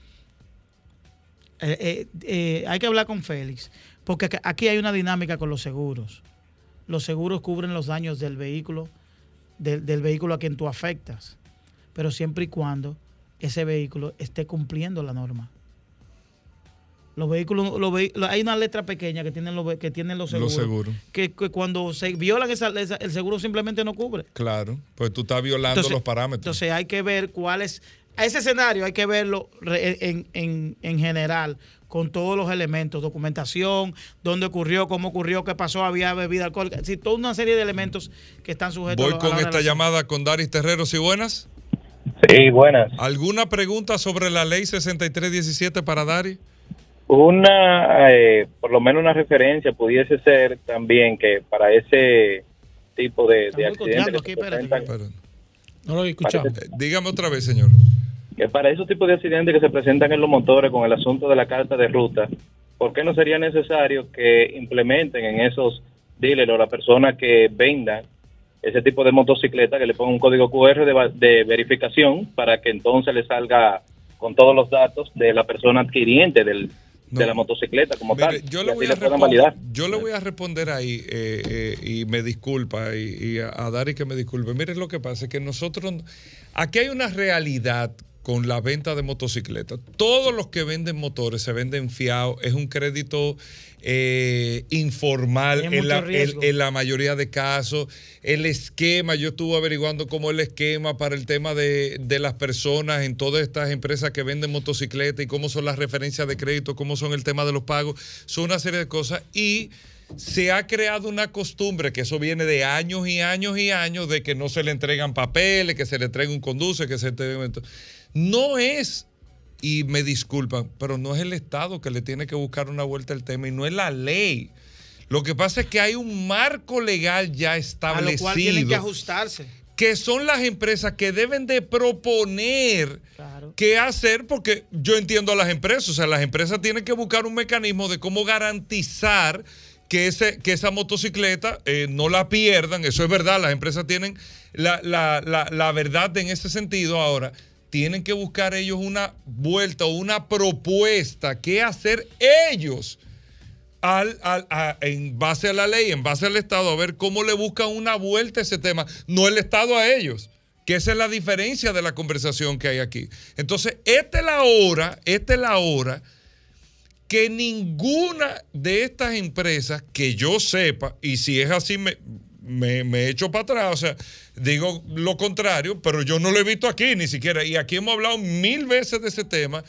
eh, eh, eh, hay que hablar con Félix, porque aquí hay una dinámica con los seguros. Los seguros cubren los daños del vehículo, del, del vehículo a quien tú afectas, pero siempre y cuando ese vehículo esté cumpliendo la norma. Los vehículos, los vehi- hay una letra pequeña que tienen los, que tienen los Los seguros. Que, que cuando se violan esa, esa- el seguro simplemente no cubre. Claro, pues tú estás violando Entonces- los parámetros. Entonces hay que ver cuál es, a ese escenario hay que verlo en, en- en general, con todos los elementos, documentación, dónde ocurrió, cómo ocurrió, qué pasó, había bebida alcohólica, sí, toda una serie de elementos que están sujetos Voy a con la esta relación. llamada con Daris Terreros y buenas. Sí, buenas. ¿Alguna pregunta sobre la ley 6317 para Daris? Una, eh, por lo menos una referencia pudiese ser también que para ese tipo de, de accidentes aquí, espérate. No lo escuchamos. Eh, dígame otra vez, señor. Que para esos tipos de accidentes que se presentan en los motores con el asunto de la carta de ruta, ¿por qué no sería necesario que implementen en esos dealers o la persona que vendan ese tipo de motocicleta, que le ponga un código QR de, verificación para que entonces le salga con todos los datos de la persona adquiriente del, No. de la motocicleta como Mire, tal? yo le voy a responder, yo le voy a responder ahí eh, eh, y me disculpa y, y a, a Dari que me disculpe. Mire lo que pasa es que nosotros aquí hay una realidad con la venta de motocicletas. Todos los que venden motores se venden fiados, es un crédito eh, informal en la, en- riesgo. en la mayoría de casos. El esquema, yo estuve averiguando cómo el esquema para el tema de, de las personas en todas estas empresas que venden motocicletas y cómo son las referencias de crédito, cómo son el tema de los pagos, son una serie de cosas y se ha creado una costumbre que eso viene de años y años y años de que no se le entregan papeles, que se le entrega un conduce, que se entrega... No es y me disculpan, pero no es el Estado que le tiene que buscar una vuelta al tema y no es la ley. Lo que pasa es que hay un marco legal ya a establecido lo cual tienen que ajustarse. que son las empresas que deben de proponer Claro. qué hacer, porque yo entiendo a las empresas, o sea, las empresas tienen que buscar un mecanismo de cómo garantizar que, ese, que esa motocicleta eh, no la pierdan, eso es verdad, las empresas tienen la, la- la- la verdad en ese sentido ahora. Tienen que buscar ellos una vuelta o una propuesta, qué hacer ellos al, al- en base a la ley, en base al Estado, a ver cómo le buscan una vuelta a ese tema, no el Estado a ellos. Que esa es la diferencia de la conversación que hay aquí. Entonces, esta es la hora, esta es la hora que ninguna de estas empresas que yo sepa, y si es así, me, me, me echo para atrás, o sea, digo lo contrario, pero yo no lo he visto aquí ni siquiera. Y aquí hemos hablado mil veces de ese tema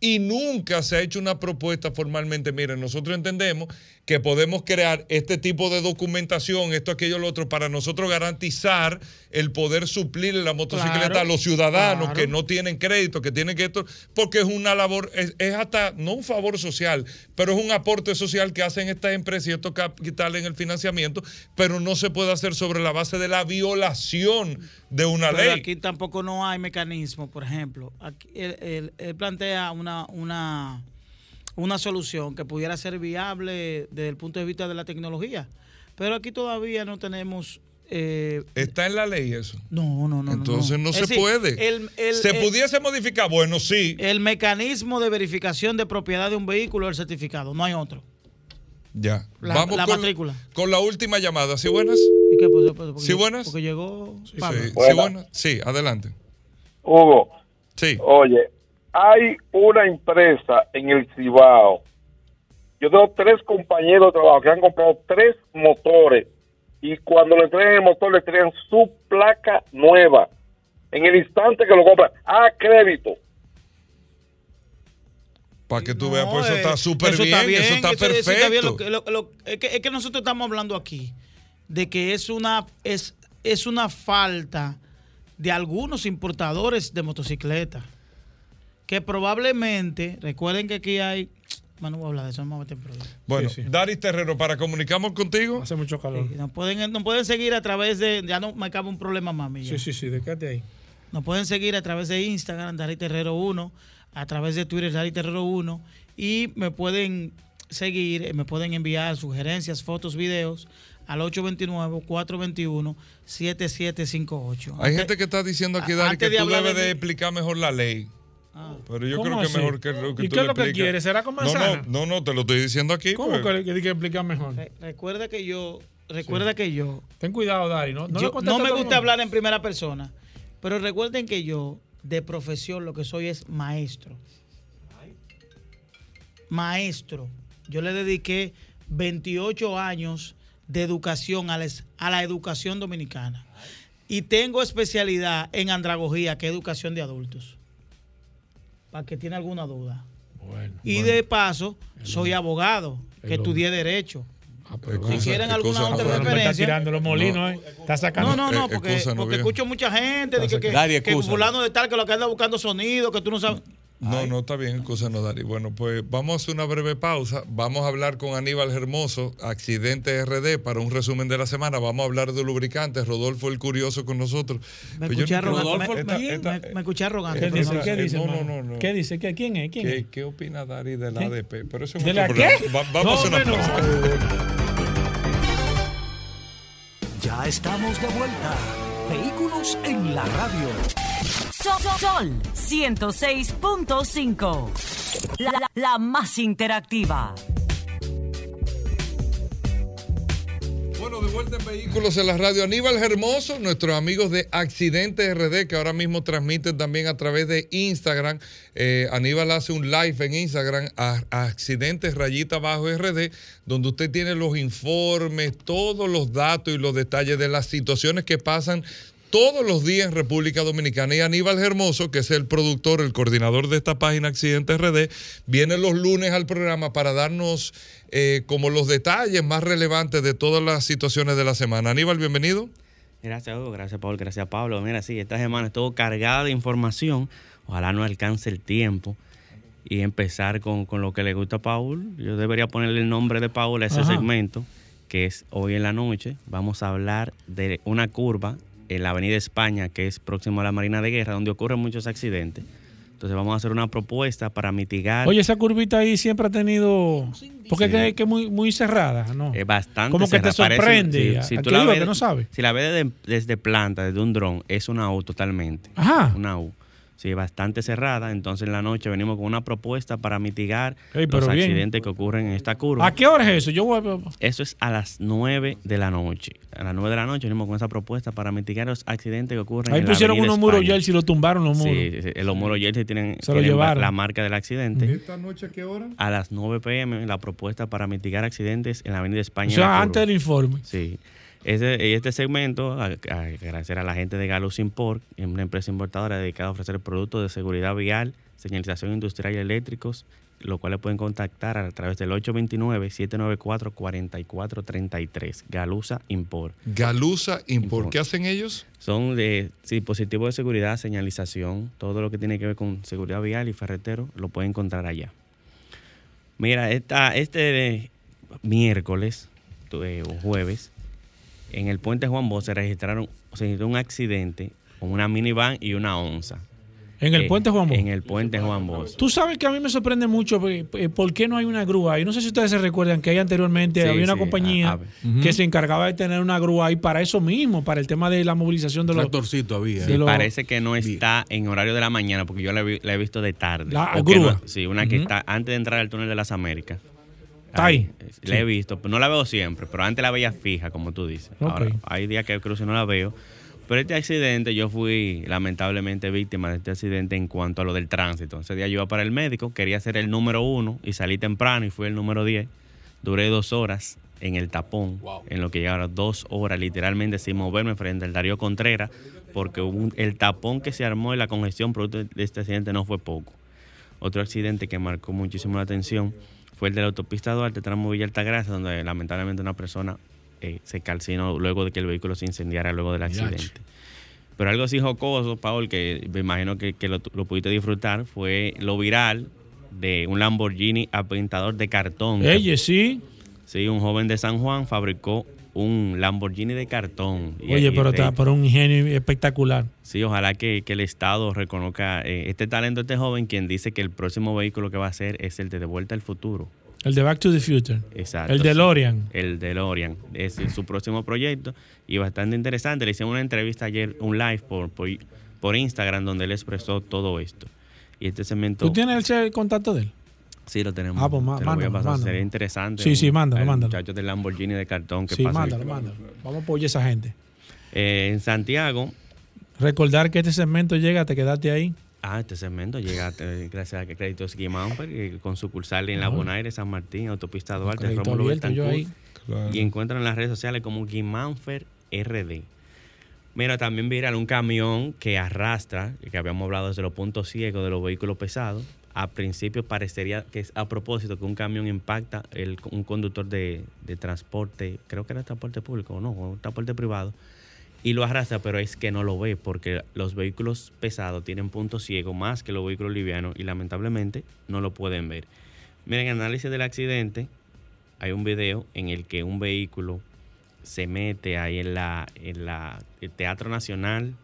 y nunca se ha hecho una propuesta formalmente. Miren, nosotros entendemos que podemos crear este tipo de documentación, esto, aquello, lo otro, para nosotros garantizar el poder suplir la motocicleta Claro, a los ciudadanos claro. que no tienen crédito, que tienen que esto, porque es una labor, es, es hasta, no un favor social, pero es un aporte social que hacen estas empresas y estos capitales en el financiamiento, pero no se puede hacer sobre la base de la violación de una Pero ley. aquí tampoco no hay mecanismo, por ejemplo. Aquí él, él- él plantea una, una, una solución que pudiera ser viable desde el punto de vista de la tecnología. Pero aquí todavía no tenemos eh, Está en la ley eso. no, no, no. Entonces no se decir, puede. el- el- ¿Se el- pudiese modificar? Bueno, sí. El mecanismo de verificación de propiedad de un vehículo es el certificado, no hay otro. Ya. La- Vamos la con, matrícula. con la última llamada. ¿Sí buenas? ¿Y qué pasó? Pues, porque ¿Sí llegó- buenas? Porque llegó Sí, Pablo. sí, buenas. Sí, adelante. Hugo, Sí. oye, hay una empresa en el Cibao. Yo tengo tres compañeros de trabajo que han comprado tres motores y cuando le traen el motor le traen su placa nueva. En el instante que lo compran, a crédito. Para que tú No, veas, pues eso eh, está súper bien, eso está eso- eso está perfecto. bien. Lo que- lo- lo- es, que, es que nosotros estamos hablando aquí de que es una, es, es una falta de algunos importadores de motocicletas que probablemente, recuerden que aquí hay, bueno, no voy a hablar de eso, vamos a meter. Bueno, Sí, sí. Daris Terrero, para comunicamos contigo. Hace mucho calor. Sí, nos, pueden, nos pueden seguir a través de, ya no me cabe un problema más, Miguel. Sí, sí, sí, déjate ahí. Nos pueden seguir a través de Instagram, Dari Terrero 1, a través de Twitter, Dari Terrero 1, y me pueden seguir, eh, me pueden enviar sugerencias, fotos, videos al 829-421-7758. Hay gente que está diciendo aquí, a- Dari, antes que de tú debes de explicar mejor la ley. Ah. Pero yo ¿Cómo creo que así? mejor que lo que ¿Y tú qué es lo que explicas. quiere? ¿Será con no, manzana? no, no, no, te lo estoy diciendo aquí. ¿Cómo pues. que le que, hay que explicar mejor? Re- recuerda que yo, recuerda que yo, Ten cuidado, Dari. No, no, yo- no me gusta hablar en primera persona, pero recuerden que yo, de profesión, lo que soy es maestro. Maestro. Yo le dediqué 28 años de educación a la, es- a la educación dominicana. Y tengo especialidad en andragogía, que es educación de adultos. Para que tiene alguna duda. Bueno, Y bueno. de paso, soy abogado, que estudié Derecho. Ah, pero Si quieren alguna otra no, Bueno, me está referencia. tirando los molinos, ¿eh? Está sacando. No, no, no, Eh, porque, no, porque escucho mucha gente de que, que, fulano de tal que lo que anda buscando sonido, que tú no sabes. No, no, está bien, excusa no, Dari. Bueno, pues vamos a hacer una breve pausa. Vamos a hablar con Aníbal Hermoso, Accidente RD, para un resumen de la semana. Vamos a hablar de lubricantes. Rodolfo el Curioso con nosotros. Me Pues yo escuché no arrogante. Rodolfo, me, esta- me- esta- me- me escuché arrogante. ¿Qué dice? ¿Qué dice? no, no, no, no. ¿Qué dice? ¿Qué- ¿Quién es? ¿Quién ¿Qué, es? qué opina Dari de la ¿Qué? ADP? Pero eso es ¿De la programa. qué? Va- vamos a hacer una No, pausa. no. Ya estamos de vuelta. Vehículos en la radio. Sol, Sol 106.5. La, más interactiva. Bueno, de vuelta en Vehículos en la Radio. Aníbal Hermoso, nuestros amigos de Accidente RD, que ahora mismo transmiten también a través de Instagram. Eh, Aníbal hace un live en Instagram, a Accidentes Rayita Bajo RD, donde usted tiene los informes, todos los datos y los detalles de las situaciones que pasan todos los días en República Dominicana. Y Aníbal Hermoso, que es el productor, el coordinador de esta página Accidentes RD, viene los lunes al programa para darnos eh, como los detalles más relevantes de todas las situaciones de la semana. Aníbal, bienvenido. Gracias, Hugo. Gracias, Paul. Gracias, Pablo. Mira, sí, esta semana estuvo cargada de información. Ojalá no alcance el tiempo y empezar con, con lo que le gusta a Paul. Yo debería ponerle el nombre de Paul a ese Ajá. segmento, que es hoy en la noche. Vamos a hablar de una curva en la Avenida España, que es próximo a la Marina de Guerra, donde ocurren muchos accidentes. Entonces vamos a hacer una propuesta para mitigar. Oye, esa curvita ahí siempre ha tenido. Porque es que, es muy, muy cerrada, ¿no? Es bastante Como que te. Parece- sorprende. si tú la ves, que no sabe. Si la ves desde, desde planta, desde un dron, es una U totalmente. Ajá. Una U. Sí, bastante cerrada. Entonces en la noche venimos con una propuesta para mitigar los bien. accidentes que ocurren en esta curva. ¿A qué hora es eso? Yo voy a... Eso es a las 9 de la noche. A las 9 de la noche venimos con esa propuesta para mitigar los accidentes que ocurren Ahí en la pusieron unos muros jersey y lo tumbaron los muros. Sí, sí, sí, los muros jersey tienen, Se lo tienen la marca del accidente. ¿Esta noche a qué hora? A las 9 pm la propuesta para mitigar accidentes en la Avenida España. O sea, antes del informe. Sí. Este segmento, a- a- agradecer a la gente de Galus Import, una empresa importadora dedicada a ofrecer productos de seguridad vial, señalización industrial y eléctricos, lo cual le pueden contactar a través del 829-794-4433. Galusa Import. Galusa Import. ¿Qué hacen ellos? Son de dispositivos de seguridad, señalización, todo lo que tiene que ver con seguridad vial y ferretero, lo pueden encontrar allá. Mira, esta, este miércoles eh, o jueves, en el puente Juan Bosch se registraron, se registró un accidente con una minivan y una onza. En el Eh, puente Juan Bosch. En el puente Juan Bosch. Tú sabes que a mí me sorprende mucho eh, eh, por qué no hay una grúa. Y no sé si ustedes se recuerdan que ahí anteriormente Sí, había una sí, compañía a- a- que se encargaba de tener una grúa ahí para eso mismo, para el tema de la movilización de los. Tractorcito había. de Sí, los- parece que no está en horario de la mañana porque yo la, vi- la he visto de tarde. La grúa. no- sí, una que está antes de entrar al túnel de las Américas. Está ahí. eh, La he visto, pero no la veo siempre, pero antes la veía fija, como tú dices. Ahora, hay días que cruzo y no la veo. Pero este accidente, yo fui lamentablemente víctima de este accidente en cuanto a lo del tránsito. Ese día yo iba para el médico, quería ser el número uno y salí temprano y fui el número 10. Duré dos horas en el tapón, en lo que llegaron dos horas literalmente sin moverme frente al Darío Contreras, porque hubo un- el tapón que se armó y la congestión producto de este accidente no fue poco. Otro accidente que marcó muchísimo la atención fue el de la autopista Duarte, tramo Villa Altagracia, donde lamentablemente una persona eh, se calcinó luego de que el vehículo se incendiara luego del accidente. Pero algo así jocoso, Paul, que me imagino que, que lo, lo pudiste disfrutar, fue lo viral de un Lamborghini apintador de cartón. Ella sí. Sí, un joven de San Juan fabricó un Lamborghini de cartón. Oye, y pero de- está por un ingenio espectacular. Sí, ojalá que, que el Estado reconozca eh, este talento de este joven, quien dice que el próximo vehículo que va a hacer es el de De Vuelta al Futuro. El de Back to the Future. Exacto. El sí. DeLorean. El DeLorean. Es su próximo proyecto y bastante interesante. Le hicieron una entrevista ayer, un live por, por, por Instagram, donde él expresó todo esto. Y este segmento. ¿Tú tienes el contacto de él? Sí, lo tenemos. Ah, pues má- Te lo voy a mándalo, pasar. mándalo. Sería interesante. Sí, sí, mándalo, al mándalo. muchacho del Lamborghini de cartón que Sí, pasa. mándalo, mándalo. Vamos a apoyar a esa gente. Eh, en Santiago, Recordar que este segmento llega, te quedaste ahí. Ah, este segmento llega eh, gracias a que Créditos Guimánfer, eh, con sucursal en La. Bonaire, San Martín, Autopista Duarte, Rómulo Betancourt. Claro. Y encuentran en las redes sociales como Guimánfer RD. Mira, también viral un camión que arrastra, que habíamos hablado desde los puntos ciegos de los vehículos pesados. A principio parecería que es a propósito que un camión impacta el, un conductor de, de transporte, creo que era transporte público o no, o transporte privado, y lo arrastra, pero es que no lo ve porque los vehículos pesados tienen puntos ciegos más que los vehículos livianos y lamentablemente no lo pueden ver. Miren, en análisis del accidente, hay un video en el que un vehículo se mete ahí en la, en la el Teatro Nacional,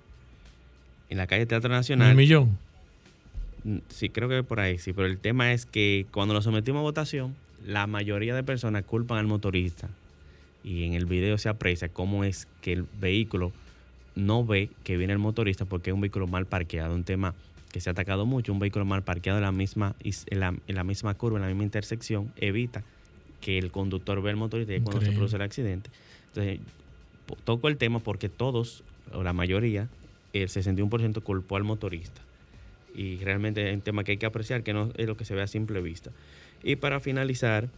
en la calle Teatro Nacional. El millón. Sí, creo que por ahí sí, pero el tema es que cuando lo sometimos a votación, la mayoría de personas culpan al motorista. Y en el video se aprecia cómo es que el vehículo no ve que viene el motorista porque es un vehículo mal parqueado, un tema que se ha atacado mucho, un vehículo mal parqueado en la misma, is- en la, en la misma curva, en la misma intersección, evita que el conductor vea el motorista y cuando se produce el accidente. Entonces, toco el tema porque todos, o la mayoría, el 61% culpó al motorista y realmente es un tema que hay que apreciar, que no es lo que se ve a simple vista. Y para finalizar,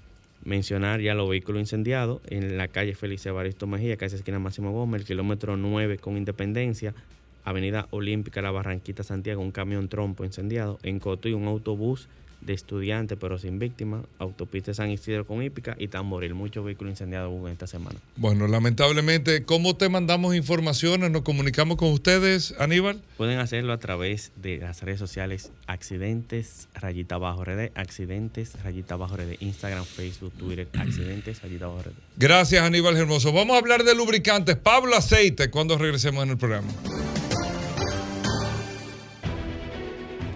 mencionar ya los vehículos incendiados en la calle Félix Evaristo Mejía, casi esquina Máximo Gómez, el kilómetro 9 con Independencia, Avenida Olímpica, La Barranquita, Santiago, un camión trompo incendiado, en Cotuí un autobús de estudiantes pero sin víctimas, autopista San Isidro con hípica y Tamboril, muchos vehículos incendiados hubo esta semana. Bueno, lamentablemente, ¿cómo te mandamos informaciones? ¿Nos comunicamos con ustedes, Aníbal? Pueden hacerlo a través de las redes sociales Accidentes Rayita Bajo RD, Accidentes Rayita Bajo RD, Instagram, Facebook, Twitter, Accidentes Rayita Bajo RD. Gracias, Aníbal Hermoso. Vamos a hablar de lubricantes. Pablo Aceite, cuando regresemos en el programa.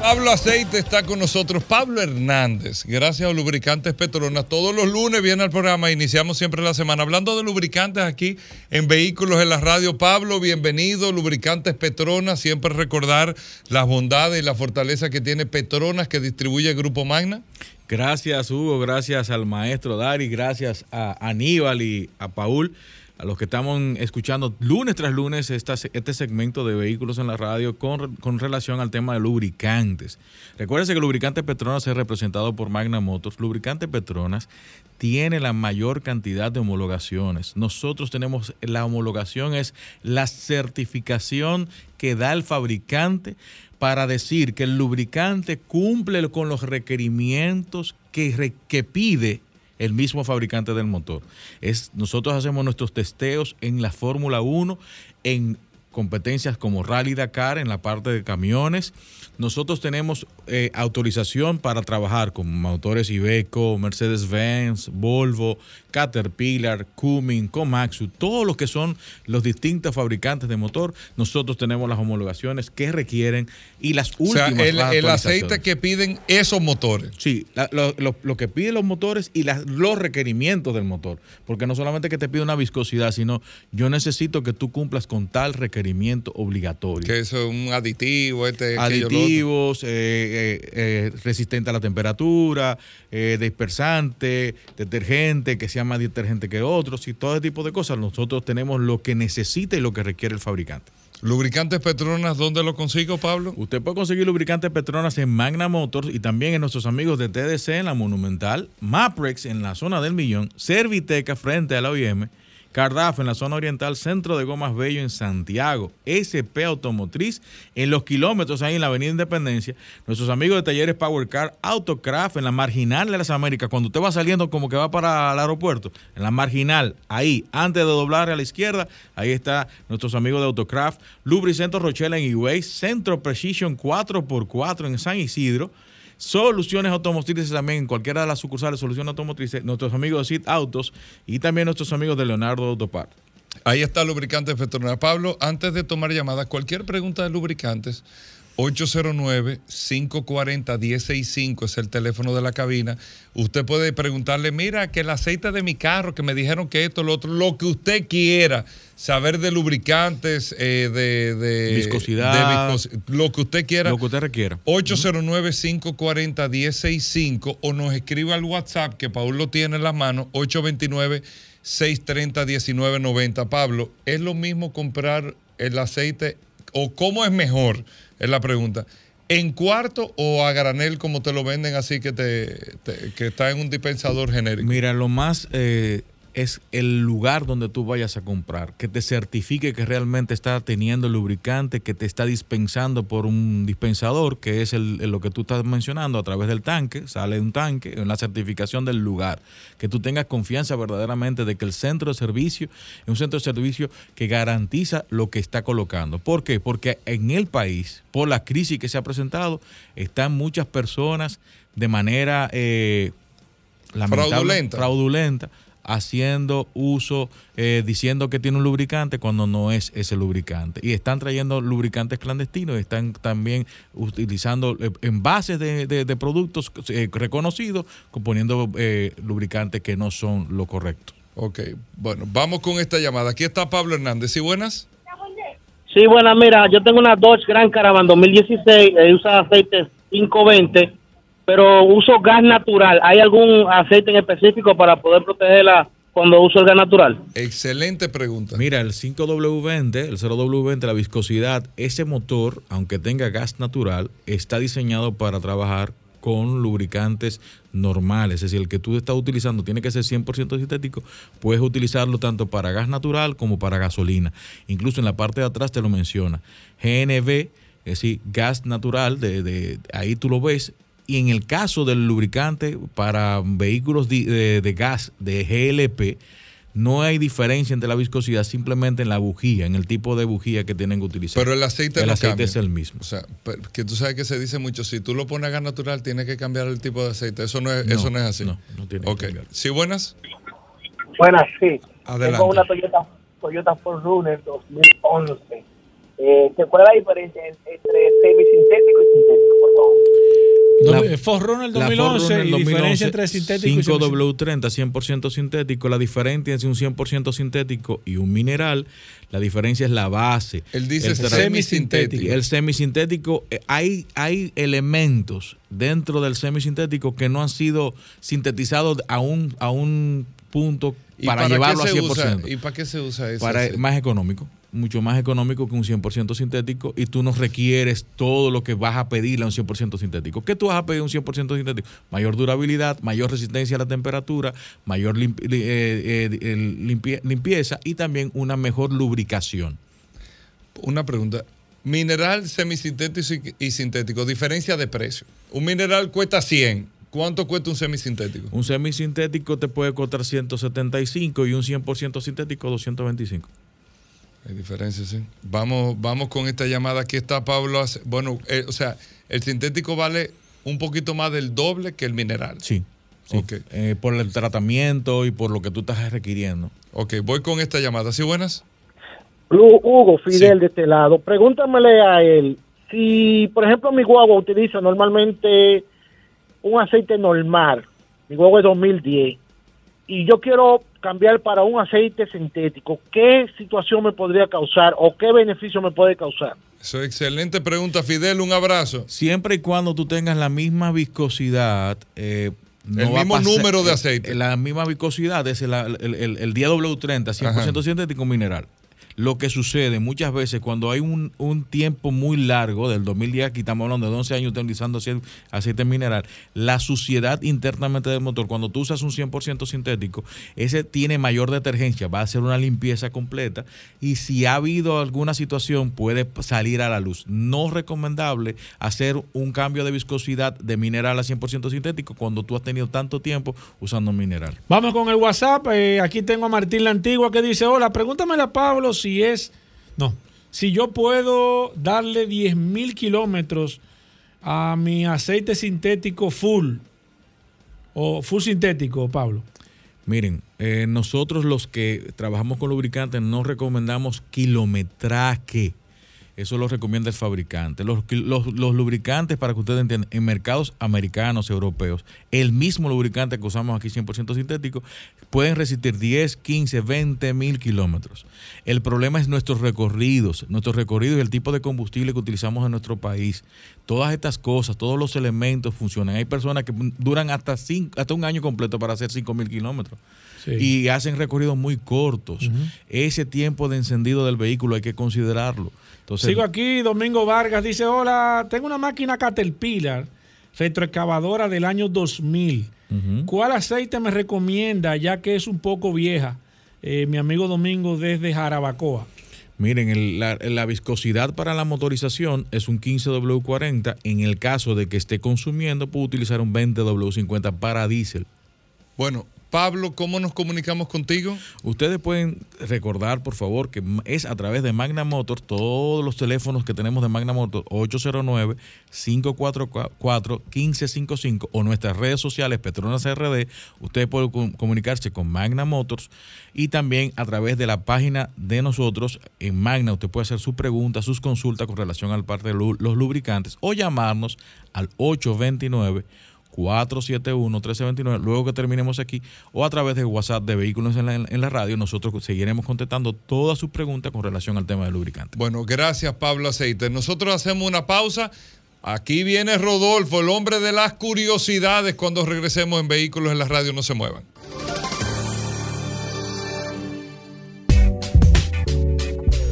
Pablo Aceite está con nosotros. Pablo Hernández, gracias a Lubricantes Petronas. Todos los lunes viene al programa. Iniciamos siempre la semana hablando de lubricantes aquí en Vehículos en la Radio. Pablo, bienvenido. Lubricantes Petronas. Siempre recordar las bondades y la fortaleza que tiene Petronas que distribuye el Grupo Magna. Gracias, Hugo. Gracias al maestro Dari. Gracias a Aníbal y a Paul. A los que estamos escuchando lunes tras lunes este segmento de vehículos en la radio con, con relación al tema de lubricantes. Recuérdense que Lubricante Petronas es representado por Magna Motors. Lubricante Petronas tiene la mayor cantidad de homologaciones. Nosotros tenemos la homologación, es la certificación que da el fabricante para decir que el lubricante cumple con los requerimientos que, que pide el mismo fabricante del motor. Es, nosotros hacemos nuestros testeos en la Fórmula 1, en competencias como Rally Dakar en la parte de camiones. Nosotros tenemos eh, autorización para trabajar con motores Iveco, Mercedes-Benz, Volvo, Caterpillar, Cummins, Komatsu, todos los que son los distintos fabricantes de motor. Nosotros tenemos las homologaciones que requieren y las O sea, últimas el, aceite que piden esos motores. Sí, la- lo, lo- lo que piden los motores y las- los requerimientos del motor. Porque no solamente que te pide una viscosidad, sino yo necesito que tú cumplas con tal requerimiento obligatorio. Que eso es un aditivo, este. Aditivos, eh, eh, eh, resistente a la temperatura, eh, dispersante, detergente, que sea más detergente que otros y todo ese tipo de cosas. Nosotros tenemos lo que necesita y lo que requiere el fabricante. Lubricantes Petronas, ¿dónde lo consigo, Pablo? Usted puede conseguir lubricantes Petronas en Magna Motors y también en nuestros amigos de TDC en la Monumental, Maprex en la zona del Millón, Serviteca frente a la OIM, Cardaf en la zona oriental, Centro de Gomas Bello en Santiago, SP Automotriz en los kilómetros ahí en la Avenida Independencia, nuestros amigos de talleres Power Car, Autocraft en la Marginal de las Américas, cuando usted va saliendo como que va para el aeropuerto, en la Marginal, ahí, antes de doblar a la izquierda, ahí está nuestros amigos de Autocraft, Lubricentro Rochelle en Higüey, Centro Precision 4x4 en San Isidro, Soluciones Automotrices también cualquiera de las sucursales Soluciones Automotrices, nuestros amigos de Sid Autos y también nuestros amigos de Leonardo Autopart. Ahí está Lubricantes Petronas. Pablo, antes de tomar llamadas, cualquier pregunta de lubricantes, 809-540-1065 es el teléfono de la cabina. Usted puede preguntarle, mira, que el aceite de mi carro, que me dijeron que esto, lo otro, lo que usted quiera, saber de lubricantes, eh, de, de Viscosidad. de viscos- lo que usted quiera. Lo que usted requiera. 809-540-1065 o nos escribe al WhatsApp que Paul lo tiene en la mano, 829-630-1990. Pablo, ¿es lo mismo comprar el aceite o cómo es mejor? Es la pregunta. ¿En cuarto o a granel como te lo venden así que, te, te- que está en un dispensador genérico? Mira, lo más eh, es el lugar donde tú vayas a comprar, que te certifique que realmente está teniendo lubricante, que te está dispensando por un dispensador, que es el, el- lo que tú estás mencionando a través del tanque, sale un tanque, en la certificación del lugar, que tú tengas confianza verdaderamente de que el centro de servicio es un centro de servicio que garantiza lo que está colocando. ¿Por qué? Porque en el país, por la crisis que se ha presentado, están muchas personas de manera... eh, lamentable- Fraudulenta. fraudulenta, haciendo uso, eh, diciendo que tiene un lubricante cuando no es ese lubricante. Y están trayendo lubricantes clandestinos, están también utilizando eh, envases de, de- de productos eh, reconocidos, poniendo eh, lubricantes que no son lo correcto. Ok, bueno, vamos con esta llamada. Aquí está Pablo Hernández. ¿Y buenas? Sí, bueno, mira, yo tengo una Dodge Grand Caravan 2016, eh, usa aceite 520, pero uso gas natural. ¿Hay algún aceite en específico para poder protegerla cuando uso el gas natural? Excelente pregunta. Mira, el 5W20, el 0W20, la viscosidad, ese motor, aunque tenga gas natural, está diseñado para trabajar con lubricantes normales. Es decir, el que tú estás utilizando tiene que ser 100% sintético. Puedes utilizarlo tanto para gas natural como para gasolina. Incluso en la parte de atrás te lo menciona. GNV, es decir, gas natural, de, de- ahí tú lo ves. Y en el caso del lubricante para vehículos de, de gas de GLP, no hay diferencia entre la viscosidad, simplemente en la bujía, en el tipo de bujía que tienen que utilizar. Pero el aceite El no aceite cambia. es el mismo. O sea, que tú sabes que se dice mucho, si tú lo pones a gas natural, tienes que cambiar el tipo de aceite. Eso no es, No, eso no es así. no, no tiene que Ok. ¿Sí, buenas? Buenas, sí. Adelante. Tengo una Toyota, Toyota 4Runner 2011. Eh, ¿qué- ¿Cuál es la diferencia en- entre semisintético y sintético, por favor? Forerunner La 2011 Forerunner y diferencia entre sintético y 5W30, 100% sintético. La diferencia entre un 100% sintético y un mineral, la diferencia es la base. Él dice tra- semisintético. El semisintético, eh, hay, hay elementos dentro del semisintético que no han sido sintetizados a un, a un punto ¿Y para, llevarlo a se 100%. usa? ¿Y para qué se usa eso? para más económico, mucho más económico que un 100% sintético y tú no requieres todo lo que vas a pedirle a un 100% sintético. ¿Qué tú vas a pedir a un 100% sintético? Mayor durabilidad, mayor resistencia a la temperatura, mayor limpi- eh, eh, limpie- limpieza y también una mejor lubricación. Una pregunta. Mineral, semisintético y- y sintético, diferencia de precio. Un mineral cuesta 100, ¿Cuánto cuesta un semisintético? Un semisintético te puede costar 175 y un 100% sintético 225. Hay diferencia, sí. Vamos, vamos con esta llamada. Aquí está Pablo. Bueno, eh, o sea, el sintético vale un poquito más del doble que el mineral. Sí. sí. Eh, por el tratamiento y por lo que tú estás requiriendo. Ok, voy con esta llamada. ¿Sí, buenas? Hugo Fidel de este lado, pregúntamele a él si, por ejemplo, mi guagua utiliza normalmente un aceite normal, mi guagua es 2010, y yo quiero cambiar para un aceite sintético, ¿qué situación me podría causar o qué beneficio me puede causar? Eso es excelente pregunta, Fidel. Un abrazo. Siempre y cuando tú tengas la misma viscosidad. eh, no El mismo pasar- número de aceite. La misma viscosidad es el, el, el- el DW30, 100% sintético mineral. Lo que sucede muchas veces cuando hay un, tiempo muy largo, del 2010 aquí estamos hablando de 11 años utilizando ace- aceite mineral, la suciedad internamente del motor, cuando tú usas un 100% sintético, ese tiene mayor detergencia, va a hacer una limpieza completa y si ha habido alguna situación puede salir a la luz. No recomendable hacer un cambio de viscosidad de mineral a 100% sintético cuando tú has tenido tanto tiempo usando mineral. Vamos con el WhatsApp. eh, aquí tengo a Martín La Antigua que dice: Hola, pregúntamele a Pablo si es. No. Si yo puedo darle 10 mil kilómetros a mi aceite sintético full. O full sintético, Pablo. Miren, eh, nosotros los que trabajamos con lubricantes no recomendamos kilometraje. Eso lo recomienda el fabricante. Los, los lubricantes, para que ustedes entiendan, en mercados americanos, europeos, el mismo lubricante que usamos aquí 100% sintético, pueden resistir 10, 15, 20 mil kilómetros. El problema es nuestros recorridos, nuestros recorridos y el tipo de combustible que utilizamos en nuestro país. Todas estas cosas, todos los elementos funcionan. Hay personas que duran hasta, cinco- hasta un año completo para hacer 5 mil kilómetros Sí. y hacen recorridos muy cortos. Ese tiempo de encendido del vehículo hay que considerarlo. Entonces, Sigo aquí, Domingo Vargas dice, hola, tengo una máquina Caterpillar retroexcavadora del año 2000. ¿Cuál aceite me recomienda ya que es un poco vieja? Eh, mi amigo Domingo desde Jarabacoa. Miren, el- la, la viscosidad para la motorización es un 15W40. En el caso de que esté consumiendo, puede utilizar un 20W50 para diésel. Bueno, Pablo, ¿cómo nos comunicamos contigo? Ustedes pueden recordar, por favor, que es a través de Magna Motors, todos los teléfonos que tenemos de Magna Motors, 809-544-1555 o nuestras redes sociales, Petronas RD, usted puede com- comunicarse con Magna Motors y también a través de la página de nosotros en Magna, usted puede hacer sus preguntas, sus consultas con relación al parte de los lubricantes o llamarnos al 829 471-1329, luego que terminemos aquí, o a través de WhatsApp de Vehículos en la, en la Radio, nosotros seguiremos contestando todas sus preguntas con relación al tema del lubricante. Bueno, gracias Pablo Aceite. Nosotros hacemos una pausa. Aquí viene Rodolfo, el hombre de las curiosidades, cuando regresemos en Vehículos en la Radio. No se muevan.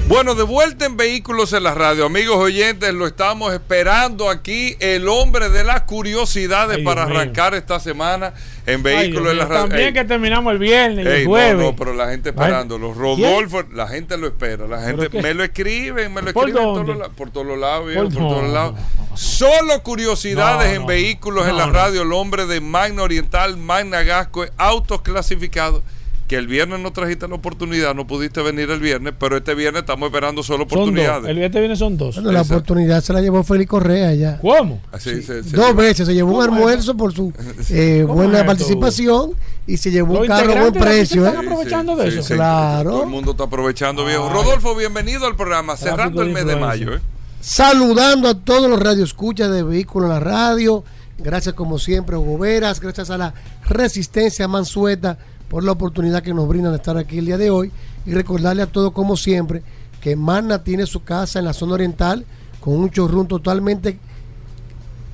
Bueno, de vuelta en Vehículos en la Radio. Amigos oyentes, lo estamos esperando aquí, el hombre de las curiosidades Ay, para mío. arrancar esta semana en Vehículos en la Radio. También Ey, que terminamos el viernes y ey, el no, jueves. no, pero la gente esperándolo. ¿Quién? Rodolfo, la gente lo espera. La gente me lo escriben, me lo ¿Por escriben dónde? la- por todos los lados, Por- por, todos no, lados. Solo curiosidades No, en no. vehículos en No, la no. radio. El hombre de Magna Oriental, Magna Gasco, autos clasificados. Que el viernes no trajiste la oportunidad, no pudiste venir el viernes, pero este viernes estamos esperando solo dos. oportunidades. El este viene son dos. Bueno, la oportunidad se la llevó Félix Correa ya. ¿Cómo? Así se- se Dos lleva. veces se llevó un almuerzo por su eh, ¿Cómo buena participación y se llevó Los un carro a buen precio. están ¿eh? aprovechando de eso. Sí, Claro. Todo el mundo está aprovechando, viejo. Ay. Rodolfo, bienvenido al programa, cerrando el mes de mayo. ¿eh? Saludando a todos los radioescuchas de Vehículos en la Radio. Gracias como siempre, Hugo Veras. Gracias a la Resistencia Mansueta por la oportunidad que nos brindan de estar aquí el día de hoy. Y recordarle a todos como siempre que Magna tiene su casa en la zona oriental con un showroom totalmente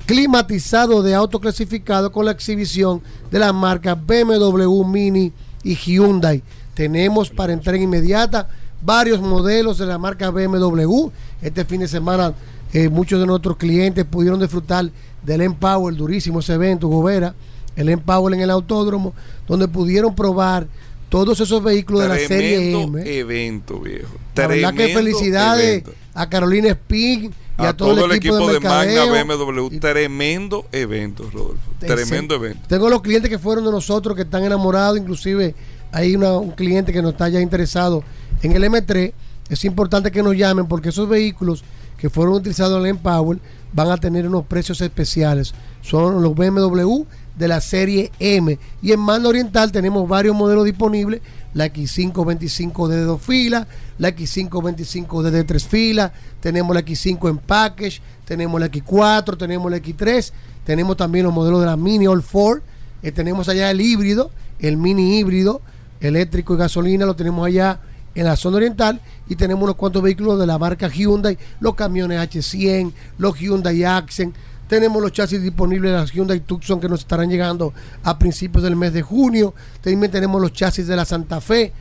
climatizado de auto clasificado con la exhibición de las marcas BMW, Mini y Hyundai. Tenemos para entrega inmediata varios modelos de la marca BMW. Este fin de semana eh, muchos de nuestros clientes pudieron disfrutar del Empower, durísimo ese evento, Gobera, el Empower en el autódromo, donde pudieron probar todos esos vehículos de la serie Tremendo M. evento, viejo. La verdad que Tremendo felicidades evento. a Carolina Spin, y a, todo, el equipo, de, Magna mercadeo. BMW. Tremendo evento, Rodolfo. Tremendo evento. Tengo los clientes que fueron de nosotros, que están enamorados, inclusive hay una- un cliente que no está ya interesado en el M3. Es importante que nos llamen porque esos vehículos que fueron utilizados en el Empower van a tener unos precios especiales. Son los BMW de la serie M. Y en Mano Oriental tenemos varios modelos disponibles. La X525D de dos filas, la X525D de tres filas, tenemos la X5 en package, tenemos la X4, tenemos la X3, tenemos también los modelos de la Mini All 4, eh, tenemos allá el híbrido, el mini híbrido, eléctrico y gasolina, lo tenemos allá en la zona oriental y tenemos unos cuantos vehículos de la marca Hyundai, los camiones H100, los Hyundai Accent, tenemos los chasis disponibles de las Hyundai Tucson que nos estarán llegando a principios del mes de junio, también tenemos los chasis de la Santa Fe,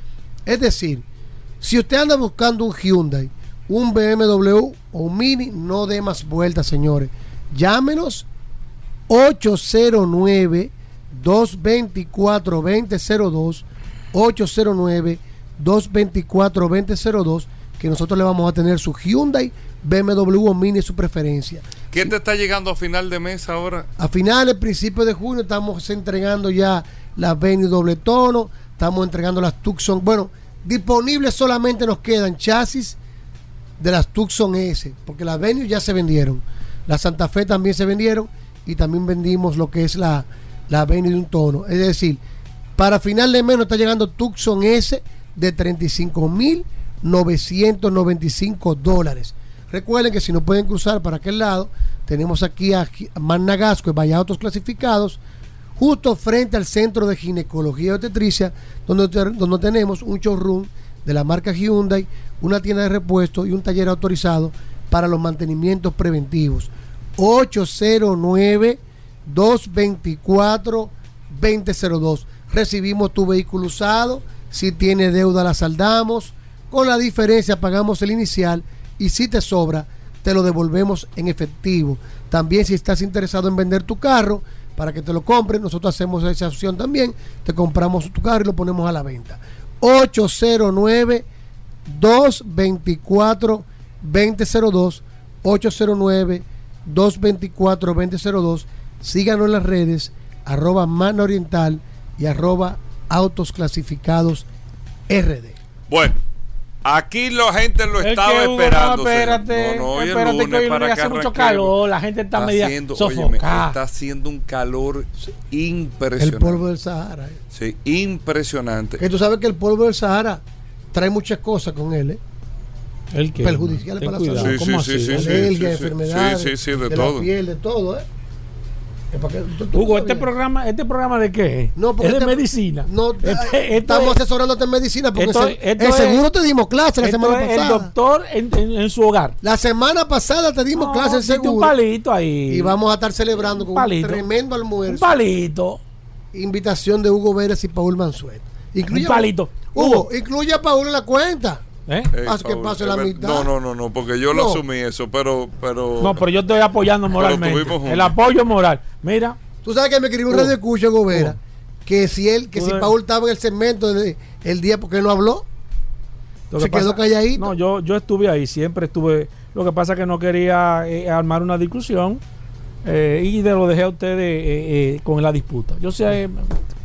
es decir, si usted anda buscando un Hyundai, un BMW o Mini, no dé más vueltas, señores. Llámenos 809 224 2002 809 224 2002 que nosotros le vamos a tener su Hyundai, BMW o Mini su preferencia. ¿Qué te está llegando a final de mes ahora? A finales, principios de junio, estamos entregando ya las Venue doble tono, estamos entregando las Tucson. Bueno, disponibles solamente nos quedan chasis de las Tucson S, porque las Venue ya se vendieron. La Santa Fe también se vendieron y también vendimos lo que es la, la Venue de un tono. Es decir, para final de mes nos está llegando Tucson S de 35.995 dólares. Recuerden que si no pueden cruzar para aquel lado, tenemos aquí a Gi- a Magna Gasco y Vaya Autos Clasificados, justo frente al Centro de Ginecología y Obstetricia, donde, donde tenemos un showroom de la marca Hyundai, una tienda de repuesto y un taller autorizado para los mantenimientos preventivos. 809-224-2002. Recibimos tu vehículo usado. Si tiene deuda, la saldamos. Con la diferencia, pagamos el inicial y si te sobra, te lo devolvemos en efectivo. También, si estás interesado en vender tu carro para que te lo compren, nosotros hacemos esa opción también. Te compramos tu carro y lo ponemos a la venta. 809 224 2002 809 224 2002 síganos en las redes arroba Mano Oriental y arroba Autos Clasificados RD Bueno, aquí la gente lo Es estaba que, Hugo, esperando. no, espérate. No, no, hoy es espérate que lunes hoy para hace que mucho calor, la gente está media haciendo, sofocada. óyeme, está haciendo un calor impresionante. el polvo del Sahara eh. Sí, impresionante. que tú sabes que el polvo del Sahara trae muchas cosas con él ¿eh? ¿El qué? perjudiciales Ten para la cuidado. salud Sí, ¿Cómo sí, así? sí, sí, sí, sí. enfermedades Sí, sí, sí, de la todo. piel, de todo ¿eh? Tú- tú Hugo, este programa, ¿este programa de qué es? No, porque es de este- medicina. No, Este- esto estamos es- asesorándote en medicina porque esto- se- esto el es- seguro te dimos clase la semana es el pasada. doctor en, en- en su hogar. La semana pasada te dimos No, clase en dite un seguro. palito ahí. Y vamos a estar celebrando con palito. un tremendo Un almuerzo. palito. Invitación de Hugo Vélez y Paul Mansuet. Un palito. Hugo, incluye a Paul en la cuenta. ¿Eh? Ey, Haz que Paul, pase es la ver- mitad. No, no, no, no, porque yo lo asumí eso, pero, pero. No, pero yo estoy apoyando moralmente. El apoyo moral. Mira, Tú sabes que me escribió un Hugo. radio escucha Gobera que si él, que si Paul estaba en el segmento de- el día porque no habló, lo se que quedó pasa- calladito. No, yo, yo estuve ahí, siempre estuve. Lo que pasa es que no quería eh, armar una discusión eh, y de lo dejé a ustedes eh, eh, con la disputa. Yo sé eh,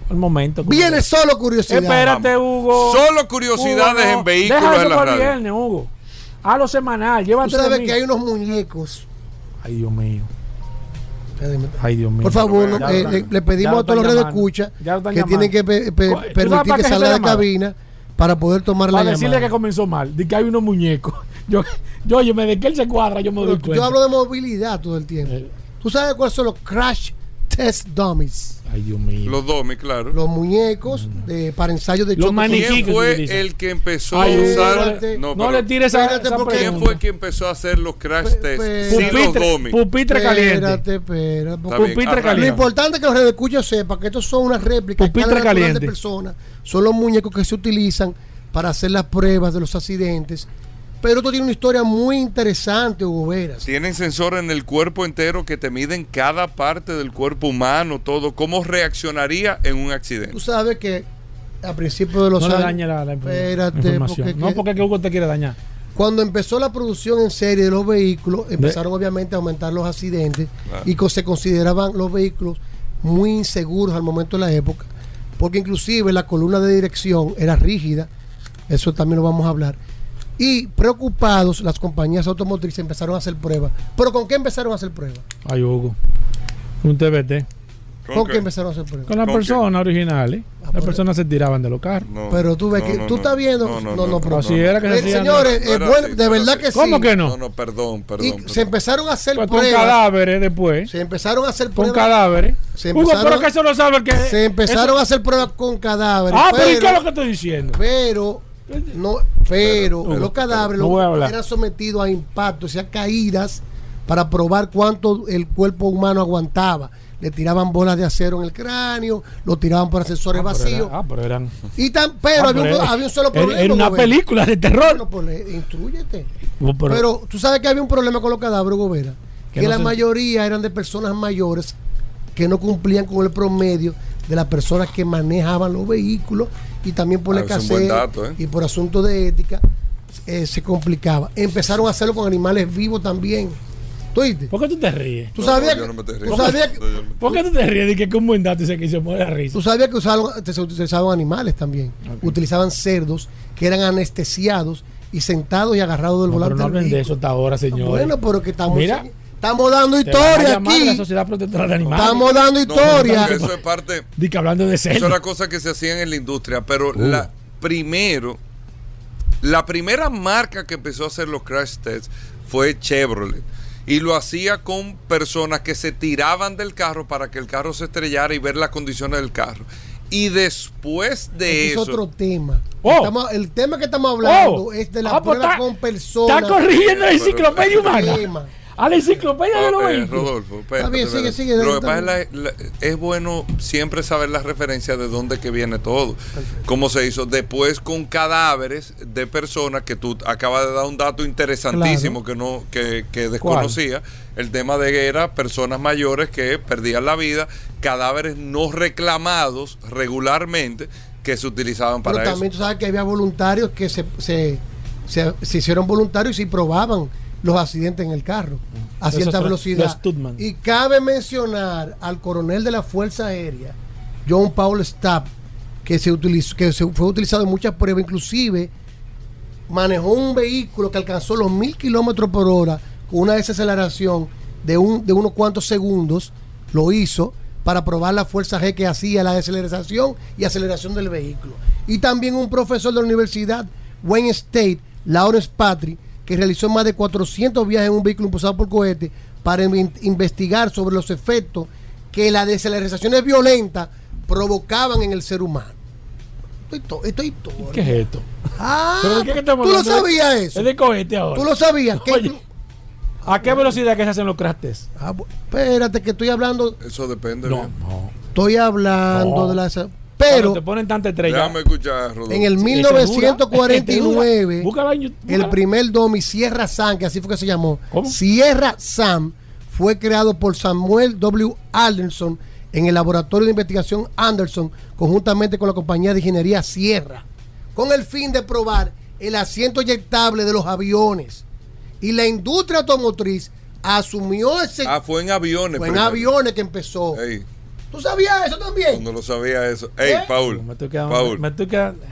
el momento. Viene solo curiosidad. Espérate, Hugo. Solo curiosidades Hugo, no. en vehículos Deja en la radio. viernes, Hugo. A lo semanal, Tú llévate de sabes mí. que hay unos muñecos. Ay, Dios mío. Ay, Dios mío. Por favor, no, eh, lo le, están- le pedimos lo a todos los redes escucha que tienen que pe- ¿Tú permitir que salga de llamaba? cabina para poder tomar la Para decirle llamada. que comenzó mal, de que hay unos muñecos. Yo, yo, me de que él se cuadra, yo me doy cuenta. yo hablo de movilidad todo el tiempo. Eh. ¿Tú sabes cuáles son los crash test dummies? Ay, Dios mío. Los domi, claro. Los muñecos de, para ensayos de Los ¿Quién que fue el que empezó Ay, a usar? espérate. No, pero le tires esa, espérate, esa porque- ¿Quién pregunta. fue quien empezó a hacer los crash Pe- tests? pe- Sí, los Pupitre, domi. pupitre caliente. Espérate, espérate. Pupitre arranca. Lo caliente. importante es que los redescuchos sepan que estos son unas réplicas Pupitre caliente. de personas. Son los muñecos que se utilizan para hacer las pruebas de los accidentes. Pero esto tiene una historia muy interesante, Hugo Veras. Tienen sensores en el cuerpo entero que te miden cada parte del cuerpo humano, todo. ¿Cómo reaccionaría en un accidente? Tú sabes que a principios de los No le años... dañe la, Espérate, información. porque no que- porque que Hugo te quiere dañar. Cuando empezó la producción en serie de los vehículos, empezaron obviamente a aumentar los accidentes Claro. y se consideraban los vehículos muy inseguros al momento de la época, porque inclusive la columna de dirección era rígida, eso también lo vamos a hablar. Y preocupados, las compañías automotrices empezaron a hacer pruebas. ¿Pero con qué empezaron a hacer pruebas? Ay, Hugo. Un TBT. ¿Con, qué? empezaron a hacer pruebas? Con las personas originales. Las personas se tiraban de los carros. pero tú ves que tú estás viendo. No, no, pero- Así era que se Eh, Señores, ¿no? eh, bueno, de verdad que sí. ¿Cómo que no? No, no, perdón, perdón. Y perdón. se empezaron a hacer Pues con pruebas. cadáveres después. Se empezaron a hacer Con pruebas. cadáveres. Se Hugo, pero que eso lo sabe el que. se empezaron eso- a hacer pruebas con cadáveres. Ah, pero ¿y qué es lo que estoy diciendo? Pero, no, pero Hugo, los cadáveres no eran sometidos a impactos y a caídas para probar cuánto el cuerpo humano aguantaba. Le tiraban bolas de acero en el cráneo, lo tiraban por ascensores Ah, pero vacíos. era- ah, pero eran. Y tan, pero Ah, había, un, pero era- había un solo problema. era una película de terror. Bueno, pues, instrúyete. Pero- Pero, tú sabes que había un problema con los cadáveres, Gobera. Que Que, no la se- mayoría eran de personas mayores que no cumplían con el promedio de las personas que manejaban los vehículos y también por Ah, la buen escasez dato, ¿eh? y por asuntos de ética eh, se complicaba. Empezaron a hacerlo con animales vivos también. ¿Tú oíste? ¿Por qué tú te ríes? ¿Tú sabías yo que, no me te tú río. sabías que- No, no- ¿Por qué tú te ríes de que es un buen dato y se que se muere la risa? tú sabías que usaron, se utilizaban animales también? Utilizaban cerdos que eran anestesiados y sentados y agarrados del No, pero volante. no hablen de eso hasta ahora, señor. Bueno, pero que estamos, Mira, estamos dando historia la aquí. Sociedad Protectora de Animales. Estamos dando No, historia. porque eso es parte. Di que hablando de Eso cerdo. era cosa que se hacían en la industria, pero Uh. la primero, la primera marca que empezó a hacer los crash tests fue Chevrolet. Y lo hacía con personas que se tiraban del carro para que el carro se estrellara y ver las condiciones del carro. Y después de eso. es otro tema. Oh. Estamos- el tema que estamos hablando Oh. es de la Ah, pues prueba está- con personas. Está corrigiendo la enciclopedia humana. tema. A la enciclopedia de los vehículos. Rodolfo, espérate, Está bien, sigue, espérate. sigue, Lo que pasa es, dale. la- la- es bueno siempre saber la referencia de dónde que viene todo. Cómo se hizo. Después con cadáveres de personas que tú acabas de dar un dato interesantísimo que no que, que desconocía. El tema de que era personas mayores que perdían la vida, cadáveres no reclamados regularmente que se utilizaban Pero para eso. también tú sabes que había voluntarios que se, se, se- se hicieron voluntarios y probaban los accidentes en el carro a cierta velocidad. Y cabe mencionar al coronel de la Fuerza Aérea, John Paul Stapp, que se utilizó, que se fue utilizado en muchas pruebas, inclusive manejó un vehículo que alcanzó los mil kilómetros por hora con una desaceleración de, un, de unos cuantos segundos, lo hizo para probar la fuerza G que hacía la desaceleración y aceleración del vehículo. Y también un profesor de la Universidad Wayne State, Lawrence Patry, que realizó más de 400 viajes en un vehículo impulsado por cohete para in- investigar sobre los efectos que las desaceleraciones violentas provocaban en el ser humano. Estoy to- estoy todo. ¿Qué es esto? Ah, ¿Pero de qué que estamos tú lo sabías eso. Es de cohete ahora. Tú lo sabías. que Oye, inclu- ¿A qué velocidad que se hacen los crash tests? Ah, espérate, que estoy hablando. Eso depende. No, bien. no. Estoy hablando No. de la. Cuando Pero te ponen tanta estrella. Déjame escuchar, Rodolfo. en el Ese dura, 1949, ese dura. Búscala en YouTube, el primer Domi Sierra Sam, que así fue que se llamó, ¿Cómo? Sierra Sam, fue creado por Samuel W. Anderson en el laboratorio de investigación Anderson, conjuntamente con la compañía de ingeniería Sierra, con el fin de probar el asiento eyectable de los aviones. Y la industria automotriz asumió ese. Ah, fue en aviones. fue en primero. aviones que empezó. Ey, ¿Tú sabías eso también? no lo sabía eso. Ey, ¿Eh? Paul. Me estoy quedando, Paul. me estoy quedando,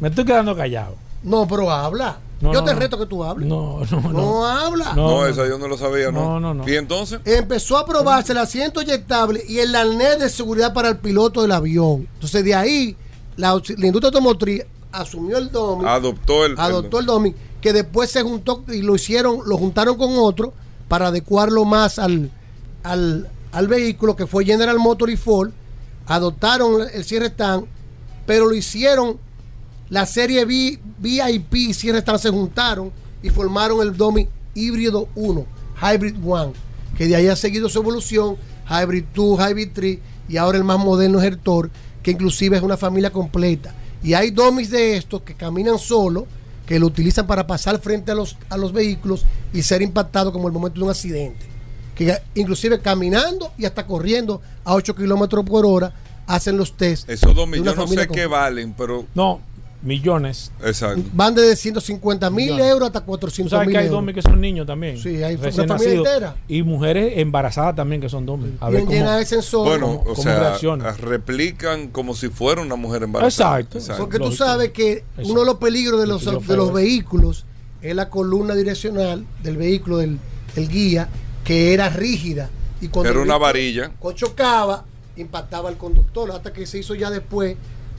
me estoy quedando callado. No, pero habla. No, Yo no, te reto que tú hables. No, no, No, no. habla. No. No, esa yo no lo sabía, ¿no? No, no, no. ¿Y entonces? Empezó a probarse el asiento eyectable y el arnés de seguridad para el piloto del avión. Entonces, de ahí, la, la industria automotriz asumió el DOMI, Adoptó el. adoptó el DOMI, que después se juntó y lo hicieron, lo juntaron con otro para adecuarlo más al, al, al vehículo, que fue General Motor y Ford. Adoptaron el cierre stand, pero lo hicieron la serie V- VIP y Sierra Stan se juntaron y formaron el Domi híbrido 1, Hybrid 1, que de ahí ha seguido su evolución, Hybrid 2, Hybrid 3 y ahora el más moderno es el Tor, que inclusive es una familia completa. Y hay Domis de estos que caminan solo, que lo utilizan para pasar frente a los, a los vehículos y ser impactado como el momento de un accidente. Que inclusive caminando y hasta corriendo a 8 kilómetros por hora hacen los test. Esos dos de millones no sé qué completa. valen, pero No, millones. Exacto. Van desde 150 mil euros hasta Tú 400 sabes mil que hay euros. domis que son niños también. Sí, hay recién una familia nacidos. entera. Y mujeres embarazadas también que son domis. A ver cómo- de sensor. Bueno, cómo- o cómo sea, reacciona. replican como si fuera una mujer embarazada. Exacto. Porque tú Lógico. sabes que uno de los peligros de los, de los vehículos es la columna direccional del vehículo del, del guía que era rígida. Y cuando Era una varilla. chocaba, impactaba al conductor. Hasta que se hizo ya después,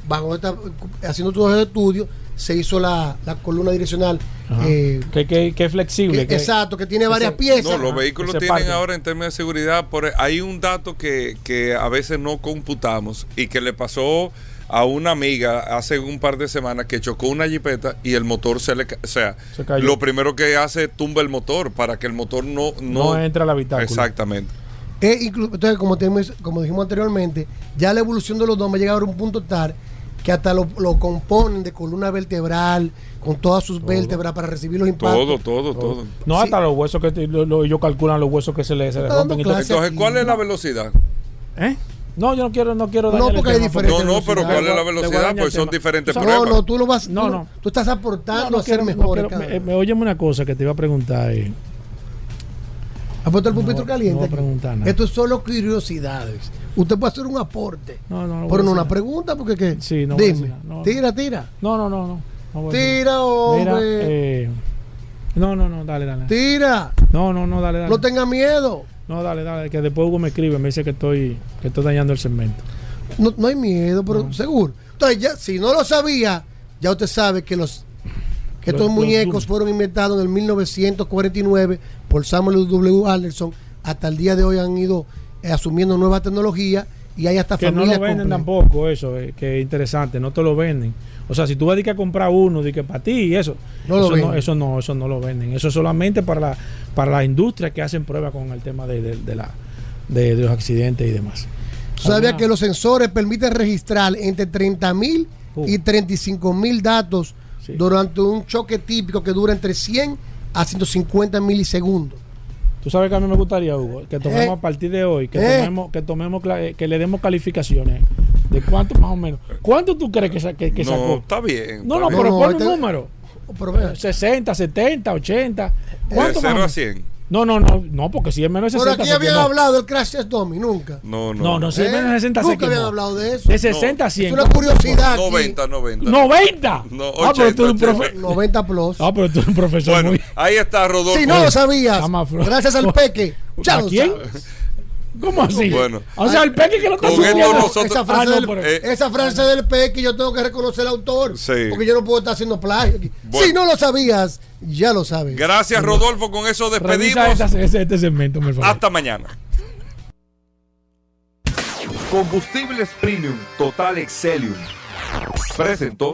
bajo esta, haciendo todo el estudio, se hizo la, la columna direccional. Eh, que, que, que es flexible. que- que- exacto, que tiene varias piezas. No, los vehículos tienen ahora en términos de seguridad, por, hay un dato que, que a veces no computamos y que le pasó a una amiga hace un par de semanas que chocó una jipeta y el motor se le... O sea, Se cayó. lo primero que hace es tumba el motor para que el motor no... no, entra al habitáculo. Exactamente. Eh, entonces, como, tenemos- como dijimos anteriormente, ya la evolución de los domes llega a un punto tal que hasta lo, lo componen de columna vertebral, con todas sus vértebras para recibir los impactos. Todo, todo, todo. No, Sí. hasta los huesos que te- lo- lo- ellos calculan los huesos que se le, se le Está dando rompen. y todo. clase. Entonces. ¿cuál es la velocidad? ¿Eh? No, yo no quiero, no quiero No, porque hay diferentes No, no, pero. ¿cuál es la velocidad? Pues son diferentes No, No, pruebas. no, tú lo vas. No, no. tú estás aportando No, no a ser no mejor. quiero- me, me- óyeme una cosa que te iba a preguntar. eh. ¿Ha puesto el No, pupitre no caliente? voy a. Esto es solo curiosidades. Usted puede hacer un aporte. No, no, no. pero no una pregunta, porque ¿qué? Sí, no Dime. No, tira, tira. No, no, no. no. No Tira, hombre. Eh, no, no, no, dale, dale. Tira. No, no, no, dale, dale. No tenga miedo. No, dale, dale, que después Hugo me escribe, me dice que estoy, que estoy dañando el segmento. No, no hay miedo, pero seguro. Entonces, ya, si no lo sabía, ya usted sabe que los que estos los muñecos fueron inventados en el 1949 por Samuel W. Anderson. Hasta el día de hoy han ido eh, asumiendo nueva tecnología y hay hasta Que no familias lo venden completas. tampoco, eso, eh, que es interesante, no te lo venden. O sea, si tú vas a a comprar uno, de que para ti y eso, No eso, no, eso no, eso no lo venden. Eso es solamente para la, para la industria que hacen pruebas con el tema de, de- de la, de, de los accidentes y demás. ¿Sabía ¿Alguna- que los sensores permiten registrar entre 30 mil Uh. y 35 mil datos Sí. durante un choque típico que dura entre 100 a 150 milisegundos? Tú sabes que a mí me gustaría, Hugo, que tomemos Eh. a partir de hoy, que Eh. tomemos, que tomemos, eh, que le demos calificaciones. ¿De cuánto más o menos? ¿Cuánto tú crees que, sa- que, que No, sacó? está bien. No, está no, bien. pero No, pon este- un número. Pero vea, 60, 70, 80. De ¿Cuánto más o 0 a menos? 100. No, no, no, no, porque si es menos de Por 60. aquí se habían hablado del crash test dummy, nunca. No, no. No, no, si es ¿Eh? menos de 60 se Nunca habían hablado de eso. De 60 a 100. Es una curiosidad. aquí. 90, 90. ¡90! No, ah, pero tú eres un 80, profe- 90 plus. Ah, pero tú eres un profesor Bueno, muy. ahí está Rodolfo. Si no lo sabías, más gracias al peque. Ya ¿A lo quién? sabes. ¿Cómo así? Bueno. o sea, el peque que lo está subiendo. nosotros- Esa frase, Ah, no, del, pero- eh, esa frase del peque yo tengo que reconocer al autor. Sí. Porque yo no puedo estar haciendo plagio aquí. Bueno. Si no lo sabías, ya lo sabes. Gracias, Rodolfo. Con eso despedimos. esta- ese- este segmento, por favor. Hasta mañana. Combustibles Premium Total Excelium. Presentó.